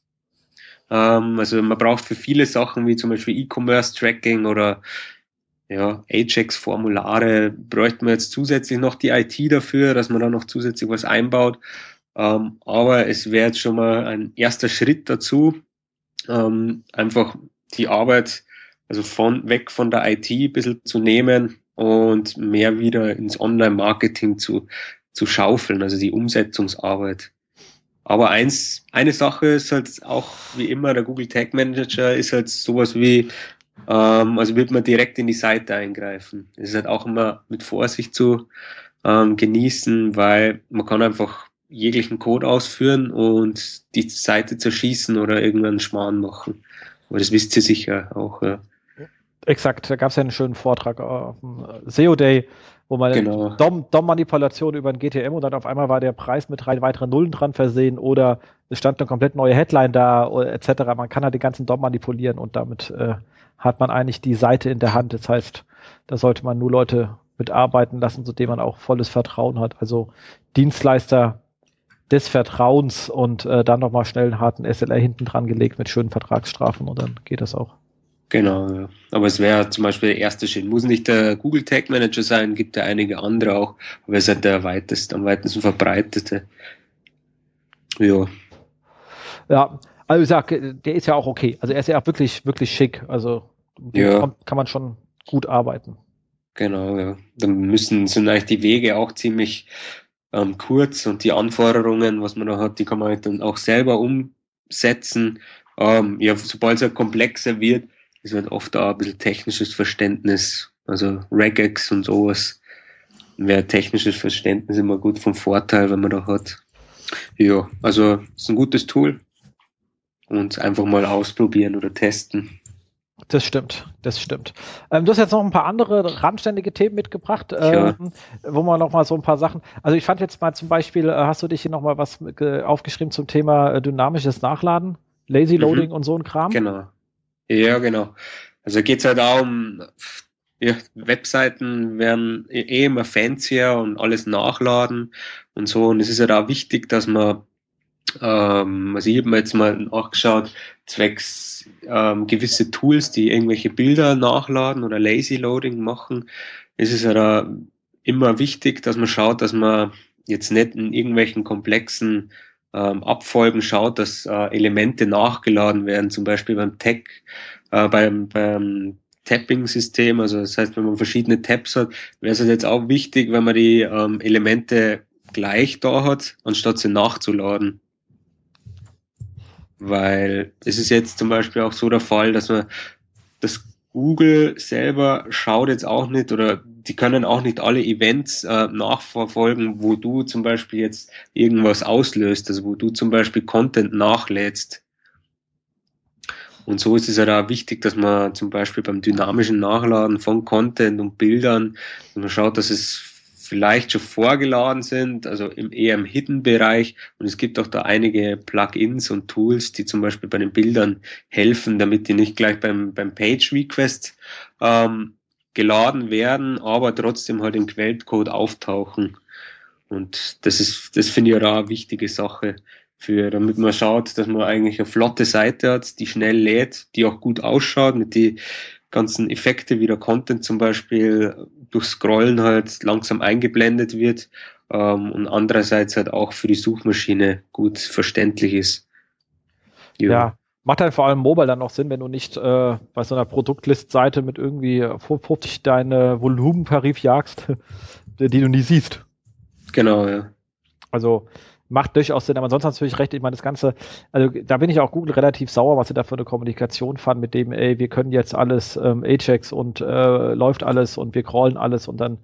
Ähm, also man braucht für viele Sachen wie zum Beispiel E-Commerce Tracking oder ja, Ajax-Formulare bräuchten wir jetzt zusätzlich noch die IT dafür, dass man da noch zusätzlich was einbaut. Ähm, aber es wäre jetzt schon mal ein erster Schritt dazu, ähm, einfach die Arbeit, also von weg von der IT ein bisschen zu nehmen und mehr wieder ins Online-Marketing zu, zu schaufeln, also die Umsetzungsarbeit. Aber eins, eine Sache ist halt auch wie immer, der Google Tag Manager ist halt sowas wie ähm, also wird man direkt in die Seite eingreifen. Das ist halt auch immer mit Vorsicht zu ähm, genießen, weil man kann einfach jeglichen Code ausführen und die Seite zerschießen oder irgendwann Schmarrn machen. Aber das wisst ihr sicher auch. Ja. Exakt, da gab es ja einen schönen Vortrag auf dem SEO Day, wo man genau. DOM-Manipulation über ein GTM und dann auf einmal war der Preis mit drei weiteren Nullen dran versehen oder es stand eine komplett neue Headline da etc. Man kann halt den ganzen DOM manipulieren und damit äh, hat man eigentlich die Seite in der Hand. Das heißt, da sollte man nur Leute mitarbeiten lassen, zu denen man auch volles Vertrauen hat. Also Dienstleister des Vertrauens und äh, dann nochmal schnell einen harten SLR hinten dran gelegt mit schönen Vertragsstrafen und dann geht das auch. Genau, ja. aber es wäre zum Beispiel der erste Schritt. Muss nicht der Google Tag Manager sein, gibt ja einige andere auch, aber es ist halt der weitest, am weitesten verbreitete. Ja. Ja, also ich sag, der ist ja auch okay. Also er ist ja auch wirklich, wirklich schick. Also ja. kann, kann man schon gut arbeiten. Genau, ja. Dann müssen, sind eigentlich die Wege auch ziemlich ähm, kurz und die Anforderungen, was man da hat, die kann man halt dann auch selber umsetzen. Ähm, ja, sobald es halt komplexer wird, ist halt oft auch ein bisschen technisches Verständnis, also Regex und sowas. Wäre technisches Verständnis immer gut vom Vorteil, wenn man da hat. Ja, also ist ein gutes Tool und einfach mal ausprobieren oder testen. Das stimmt, das stimmt. Ähm, du hast jetzt noch ein paar andere randständige Themen mitgebracht, ähm, ja. wo man noch mal so ein paar Sachen. Also ich fand jetzt mal zum Beispiel, äh, hast du dich hier noch mal was aufgeschrieben zum Thema äh, dynamisches Nachladen, Lazy mhm. Loading mhm. und so ein Kram? Genau. Ja, genau. Also geht es halt auch um ja, Webseiten werden eh, eh immer fancier und alles nachladen und so. Und es ist halt auch wichtig, dass man ähm, also ich habe mir jetzt mal nachgeschaut, zwecks ähm, gewisse Tools, die irgendwelche Bilder nachladen oder Lazy Loading machen, ist es ja da immer wichtig, dass man schaut, dass man jetzt nicht in irgendwelchen komplexen ähm, Abfolgen schaut, dass äh, Elemente nachgeladen werden, zum Beispiel beim Tag, äh, beim, beim Tapping-System, also das heißt, wenn man verschiedene Tabs hat, wäre es jetzt auch wichtig, wenn man die ähm, Elemente gleich da hat, anstatt sie nachzuladen. Weil es ist jetzt zum Beispiel auch so der Fall, dass man das Google selber schaut jetzt auch nicht oder die können auch nicht alle Events äh, nachverfolgen, wo du zum Beispiel jetzt irgendwas auslöst, also wo du zum Beispiel Content nachlädst. Und so ist es ja da wichtig, dass man zum Beispiel beim dynamischen Nachladen von Content und Bildern, man schaut, dass es vielleicht schon vorgeladen sind, also im, eher im Hidden-Bereich. Und es gibt auch da einige Plugins und Tools, die zum Beispiel bei den Bildern helfen, damit die nicht gleich beim, beim Page-Request ähm, geladen werden, aber trotzdem halt im Quellcode auftauchen. Und das ist, das finde ich ja eine wichtige Sache für, damit man schaut, dass man eigentlich eine flotte Seite hat, die schnell lädt, die auch gut ausschaut, mit die ganzen Effekte wie der Content zum Beispiel durch Scrollen halt langsam eingeblendet wird ähm, und andererseits halt auch für die Suchmaschine gut verständlich ist. Ja. ja. Macht halt vor allem Mobile dann noch Sinn, wenn du nicht äh, bei so einer Produktlist-Seite mit irgendwie 50 deine Volumentarif jagst, die du nie siehst. Genau, ja. Also macht durchaus Sinn, aber hast du natürlich recht, ich meine, das Ganze, also da bin ich auch Google relativ sauer, was sie da für eine Kommunikation fahren, mit dem, ey, wir können jetzt alles ähm, Ajax und äh, läuft alles und wir crawlen alles und dann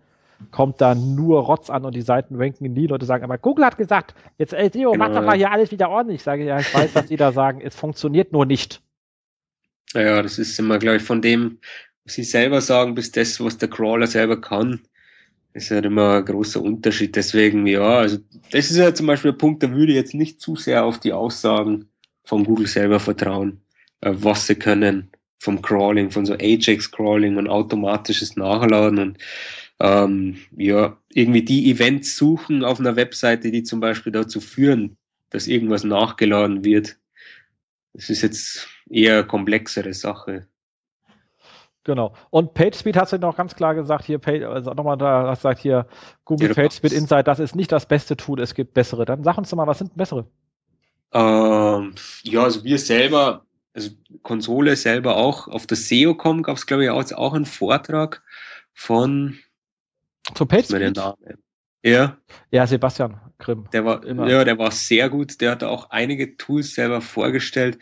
kommt da nur Rotz an und die Seiten ranken nie. Leute sagen aber, Google hat gesagt, jetzt ey, Theo, genau, mach doch mal hier alles wieder ordentlich. Ich sage, ja, ich weiß, was die da sagen, es funktioniert nur nicht. Ja, das ist immer, glaube ich, von dem, was sie selber sagen, bis das, was der Crawler selber kann ist halt immer ein großer Unterschied. Deswegen, ja, also das ist ja zum Beispiel ein Punkt, da würde ich jetzt nicht zu sehr auf die Aussagen von Google selber vertrauen, äh, was sie können vom Crawling, von so Ajax-Crawling und automatisches Nachladen und ähm, ja, irgendwie die Events suchen auf einer Webseite, die zum Beispiel dazu führen, dass irgendwas nachgeladen wird. Das ist jetzt eher eine komplexere Sache. Genau. Und PageSpeed hast du noch ganz klar gesagt, hier, also nochmal da, hast gesagt hier, Google ja, PageSpeed Insight, das ist nicht das beste Tool, es gibt bessere. Dann sag uns doch mal, was sind bessere? Ähm, ja, also wir selber, also Konsole selber auch, auf der SEO.com gab es, glaube ich, auch, auch einen Vortrag von zu PageSpeed? Ja. Ja, Sebastian Grimm. Der war, Immer. ja, der war sehr gut. Der hat auch einige Tools selber vorgestellt.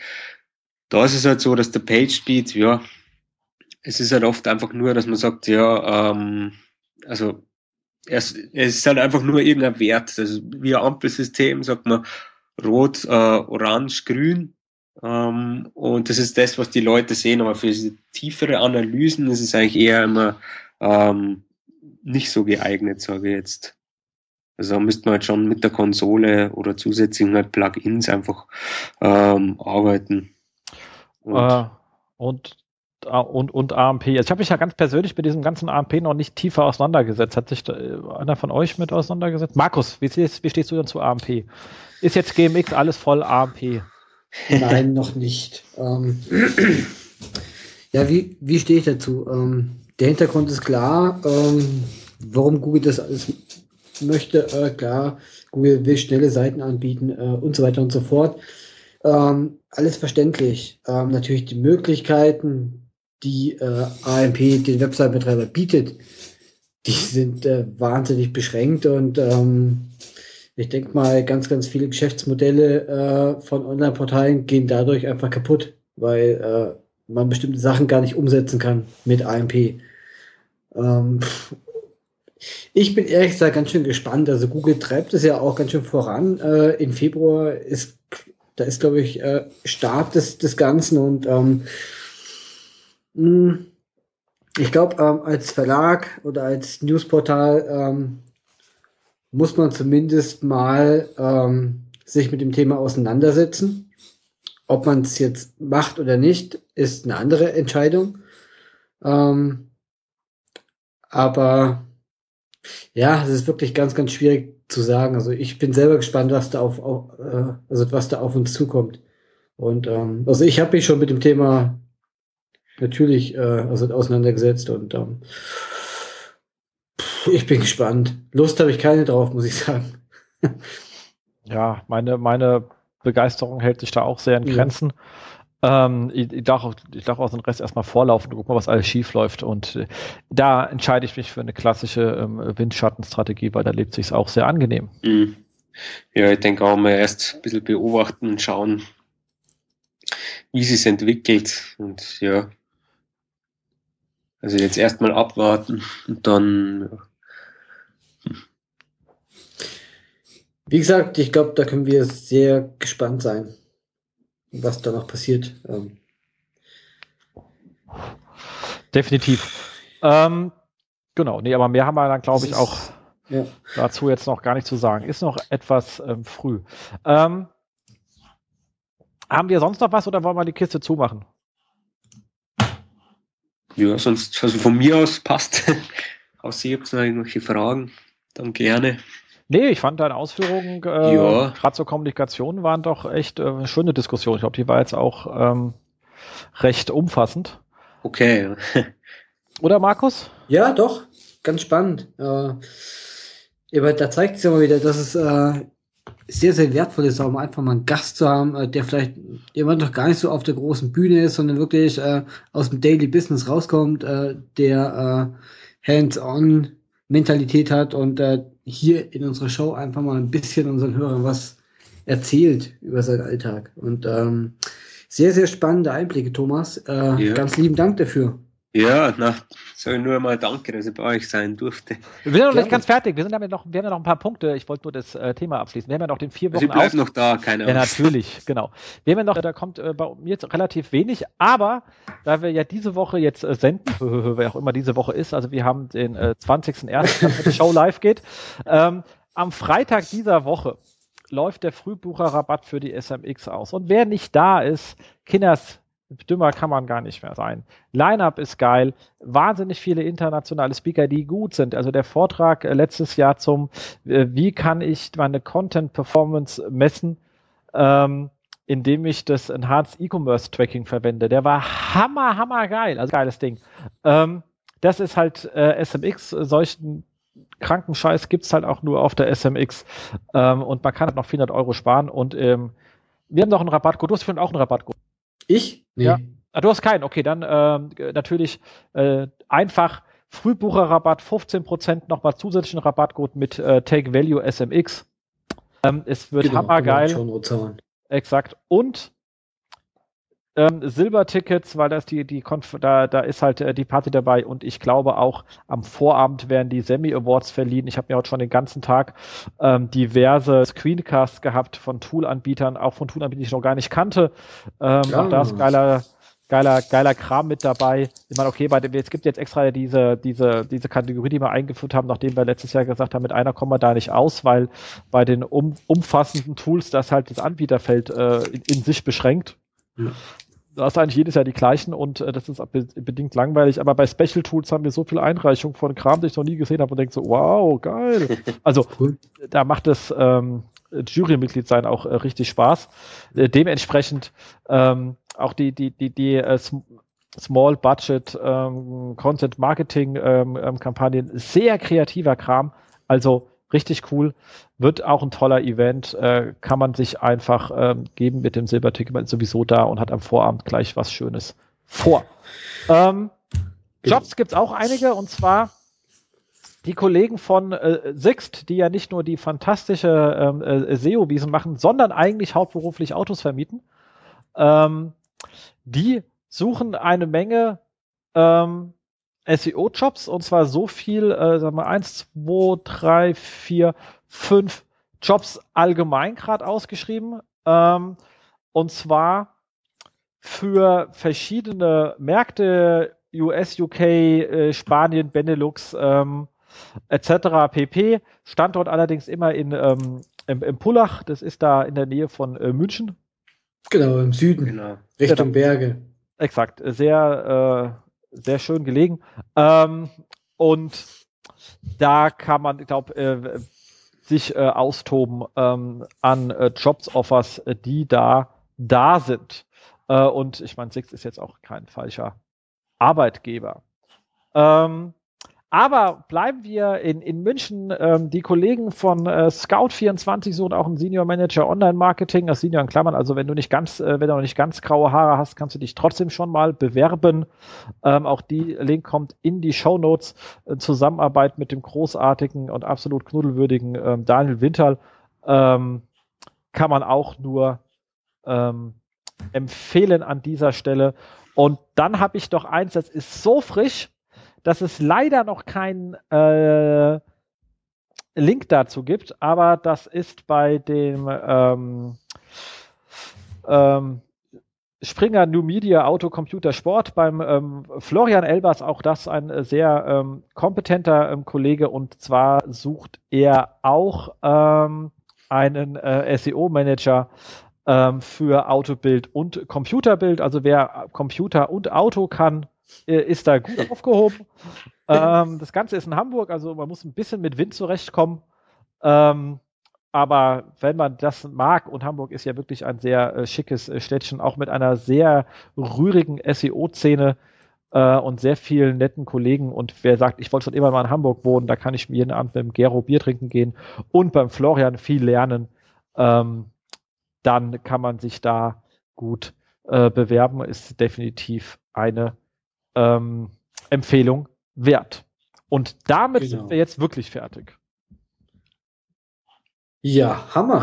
Da ist es halt so, dass der PageSpeed, ja, es ist halt oft einfach nur, dass man sagt, ja, ähm, also es, es ist halt einfach nur irgendein Wert. Also wie ein Ampelsystem sagt man rot, äh, orange, grün. Ähm, und das ist das, was die Leute sehen. Aber für tiefere Analysen ist es eigentlich eher immer ähm, nicht so geeignet, sage ich jetzt. Also da müsste man halt schon mit der Konsole oder zusätzlichen halt Plugins einfach ähm, arbeiten. Und, uh, und und, und AMP. Also ich habe mich ja ganz persönlich mit diesem ganzen AMP noch nicht tiefer auseinandergesetzt. Hat sich da einer von euch mit auseinandergesetzt? Markus, wie, wie stehst du denn zu AMP? Ist jetzt GMX alles voll AMP? Nein, noch nicht. Ähm, ja, wie, wie stehe ich dazu? Ähm, der Hintergrund ist klar, ähm, warum Google das alles möchte. Äh, klar, Google will schnelle Seiten anbieten äh, und so weiter und so fort. Ähm, alles verständlich. Ähm, natürlich die Möglichkeiten, die äh, AMP den Website-Betreiber bietet, die sind äh, wahnsinnig beschränkt und ähm, ich denke mal, ganz, ganz viele Geschäftsmodelle äh, von Online-Portalen gehen dadurch einfach kaputt, weil äh, man bestimmte Sachen gar nicht umsetzen kann mit AMP. Ähm, ich bin ehrlich gesagt ganz schön gespannt. Also Google treibt es ja auch ganz schön voran. Äh, Im Februar ist, da ist, glaube ich, äh, Start des, des Ganzen und ähm, hm. Ich glaube, ähm, als Verlag oder als Newsportal ähm, muss man zumindest mal ähm, sich mit dem Thema auseinandersetzen. Ob man es jetzt macht oder nicht, ist eine andere Entscheidung. Ähm, aber ja, es ist wirklich ganz, ganz schwierig zu sagen. Also ich bin selber gespannt, was da auf, auf äh, also was da auf uns zukommt. Und ähm, also ich habe mich schon mit dem Thema natürlich äh, also auseinandergesetzt und ähm, Ich bin gespannt. Lust habe ich keine drauf, muss ich sagen. ja, meine, meine Begeisterung hält sich da auch sehr in Grenzen. Ja. Ähm, ich, ich, darf auch, ich darf auch den Rest erstmal vorlaufen, guck mal, was alles schief läuft. Und äh, da entscheide ich mich für eine klassische ähm, Windschattenstrategie, weil da lebt sich auch sehr angenehm. Mhm. Ja, ich denke auch mal erst ein bisschen beobachten und schauen, wie sich entwickelt. Und ja, also jetzt erstmal abwarten und dann. Ja. Wie gesagt, ich glaube, da können wir sehr gespannt sein, was da noch passiert. Ähm. Definitiv. Ähm, genau, nee, aber mehr haben wir dann, glaube ich, auch ja. dazu jetzt noch gar nicht zu sagen. Ist noch etwas ähm, früh. Ähm, haben wir sonst noch was oder wollen wir die Kiste zumachen? Ja, sonst, also von mir aus passt. Außer ihr habt noch irgendwelche Fragen, dann gerne. Nee, ich fand deine Ausführungen äh, ja. gerade zur Kommunikation waren doch echt äh, schöne Diskussion. Ich glaube, die war jetzt auch ähm, recht umfassend. Okay. Oder Markus? Ja, doch. Ganz spannend. Äh, aber da zeigt es ja mal wieder, dass es äh, sehr, sehr wertvoll ist, auch einfach mal einen Gast zu haben, äh, der vielleicht jemand noch gar nicht so auf der großen Bühne ist, sondern wirklich äh, aus dem Daily Business rauskommt, äh, der äh, Hands-on Mentalität hat und äh, hier in unserer Show einfach mal ein bisschen unseren Hörern was erzählt über seinen Alltag. Und ähm, sehr, sehr spannende Einblicke, Thomas. Äh, ja. Ganz lieben Dank dafür. Ja, na, soll nur mal danke, dass ich bei euch sein durfte. Wir sind noch nicht ganz fertig. Wir, sind damit noch, wir haben ja noch ein paar Punkte. Ich wollte nur das äh, Thema abschließen. Wir haben ja noch den vier Wochen. Also ich noch da, keine Ahnung. Ja, natürlich, genau. Wir haben ja noch, da kommt äh, bei mir jetzt relativ wenig, aber da wir ja diese Woche jetzt äh, senden, wer auch immer diese Woche ist, also wir haben den äh, 20.01., wenn die Show live geht. Ähm, am Freitag dieser Woche läuft der Frühbucherrabatt für die SMX aus. Und wer nicht da ist, Kinders, Dümmer kann man gar nicht mehr sein. Line-up ist geil, wahnsinnig viele internationale Speaker, die gut sind. Also der Vortrag äh, letztes Jahr zum, äh, wie kann ich meine Content-Performance messen, ähm, indem ich das Enhanced E-Commerce Tracking verwende. Der war hammer, hammer geil, also geiles Ding. Ähm, das ist halt äh, SMX, solchen kranken Scheiß gibt's halt auch nur auf der SMX ähm, und man kann halt noch 400 Euro sparen und ähm, wir haben noch einen Rabattcode. Du hast auch einen Rabattcode. Ich? Nee. Ja. Ah, du hast keinen. Okay, dann ähm, natürlich äh, einfach Frühbucherrabatt, 15% nochmal zusätzlichen Rabattcode mit äh, Take Value SMX. Ähm, es wird genau, hammergeil. Exakt. Und ähm, Silbertickets, weil das die, die Konf da, da ist halt äh, die Party dabei und ich glaube auch am Vorabend werden die Semi Awards verliehen. Ich habe mir heute schon den ganzen Tag ähm, diverse Screencasts gehabt von Tool-Anbietern, auch von Tool-Anbietern, die ich noch gar nicht kannte. Ähm, ja. Auch da ist geiler, geiler, geiler Kram mit dabei. Ich meine, okay, bei dem, es gibt jetzt extra diese, diese, diese Kategorie, die wir eingeführt haben, nachdem wir letztes Jahr gesagt haben, mit einer kommen wir da nicht aus, weil bei den um, umfassenden Tools das halt das Anbieterfeld äh, in, in sich beschränkt. Ja du hast eigentlich jedes Jahr die gleichen und äh, das ist bedingt langweilig. Aber bei Special Tools haben wir so viel Einreichung von Kram, den ich noch nie gesehen habe und denke so, wow, geil. Also cool. da macht das ähm, Jurymitglied sein auch äh, richtig Spaß. Äh, dementsprechend ähm, auch die, die, die, die äh, Small Budget ähm, Content Marketing ähm, ähm, Kampagnen, sehr kreativer Kram. Also richtig cool. Wird auch ein toller Event. Äh, kann man sich einfach ähm, geben mit dem Silberticket. Man ist sowieso da und hat am Vorabend gleich was Schönes vor. Ähm, Jobs gibt's auch einige und zwar die Kollegen von äh, Sixt, die ja nicht nur die fantastische ähm, äh, SEO-Wiesen machen, sondern eigentlich hauptberuflich Autos vermieten. Ähm, die suchen eine Menge ähm, SEO-Jobs und zwar so viel, äh, sagen wir, eins, zwei, drei, vier, fünf Jobs allgemein gerade ausgeschrieben. Ähm, und zwar für verschiedene Märkte, US, UK, äh, Spanien, Benelux, ähm, etc. pp. Standort allerdings immer in, ähm, im, im Pullach, das ist da in der Nähe von äh, München. Genau, im Süden, genau. Richtung genau. Berge. Exakt, sehr, äh, sehr schön gelegen. Ähm, und da kann man, ich glaube, äh, sich äh, austoben ähm, an äh, Jobs-Offers, äh, die da da sind. Äh, und ich meine, Six ist jetzt auch kein falscher Arbeitgeber. Ähm, Aber bleiben wir in, in München. Ähm, die Kollegen von äh, Scout24 suchen auch einen Senior Manager Online-Marketing. Das Senior in Klammern. Also wenn du nicht ganz, äh, wenn du noch nicht ganz graue Haare hast, kannst du dich trotzdem schon mal bewerben. Ähm, auch die Link kommt in die Show Notes. Äh, Zusammenarbeit mit dem großartigen und absolut knuddelwürdigen ähm, Daniel Winterl ähm, kann man auch nur ähm, empfehlen an dieser Stelle. Und dann habe ich doch eins, das ist so frisch dass es leider noch keinen äh, Link dazu gibt, aber das ist bei dem ähm, ähm, Springer New Media Auto Computer Sport beim ähm, Florian Elbers, auch das ein sehr ähm, kompetenter ähm, Kollege und zwar sucht er auch ähm, einen äh, SEO-Manager ähm, für Autobild und Computerbild. Also wer Computer und Auto kann, äh, ist da gut aufgehoben. ähm, das Ganze ist in Hamburg, also man muss ein bisschen mit Wind zurechtkommen. Ähm, aber wenn man das mag, und Hamburg ist ja wirklich ein sehr äh, schickes äh, Städtchen, auch mit einer sehr rührigen SEO-Szene äh, und sehr vielen netten Kollegen. Und wer sagt, ich wollte schon immer mal in Hamburg wohnen, da kann ich mir jeden Abend mit dem Gero Bier trinken gehen und beim Florian viel lernen. Ähm, dann kann man sich da gut äh, bewerben. Ist definitiv eine ähm, Empfehlung wert. Und damit genau. sind wir jetzt wirklich fertig. Ja, Hammer.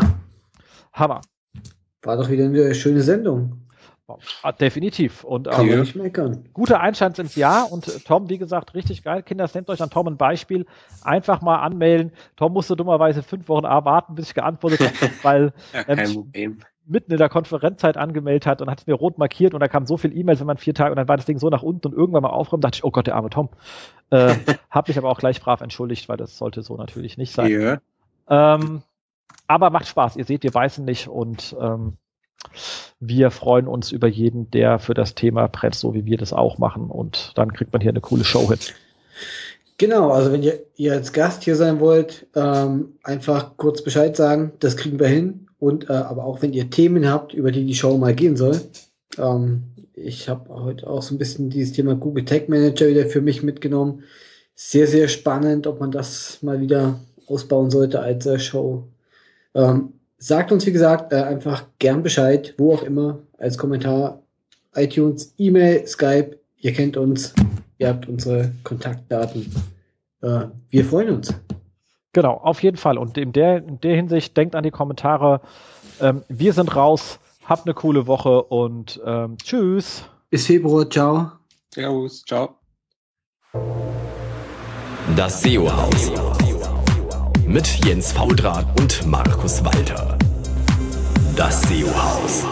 Hammer. War doch wieder eine schöne Sendung. Ah, definitiv. Und Kann ähm, nicht meckern. guter Einstand ins Jahr. Und Tom, wie gesagt, richtig geil. Kinder, nehmt euch an Tom ein Beispiel. Einfach mal anmelden. Tom musste dummerweise fünf Wochen warten, bis ich geantwortet habe, weil ja, ähm, mitten in der Konferenzzeit angemeldet hat und hat es mir rot markiert und da kamen so viele E-Mails, wenn man vier Tage und dann war das Ding so nach unten und irgendwann mal aufräumen, dachte ich, oh Gott, der arme Tom. Äh, hab mich aber auch gleich brav entschuldigt, weil das sollte so natürlich nicht sein. Ja. Ähm, aber macht Spaß. Ihr seht, wir beißen nicht und ähm, wir freuen uns über jeden, der für das Thema brennt, so wie wir das auch machen. Und dann kriegt man hier eine coole Show hin. Genau, also wenn ihr, ihr als Gast hier sein wollt, ähm, einfach kurz Bescheid sagen, das kriegen wir hin. Und äh, aber auch wenn ihr Themen habt, über die die Show mal gehen soll. Ähm, ich habe heute auch so ein bisschen dieses Thema Google Tag Manager wieder für mich mitgenommen. Sehr, sehr spannend, ob man das mal wieder ausbauen sollte als äh, Show. Ähm, sagt uns, wie gesagt, äh, einfach gern Bescheid, wo auch immer, als Kommentar, iTunes, E-Mail, Skype. Ihr kennt uns, ihr habt unsere Kontaktdaten. Äh, wir freuen uns. Genau, auf jeden Fall. Und in der, in der Hinsicht denkt an die Kommentare. Ähm, wir sind raus. Habt eine coole Woche und ähm, tschüss. Bis Februar. Ciao. Servus. Ciao. Das SEO-Haus. Mit Jens Faudrat und Markus Walter. Das SEO-Haus.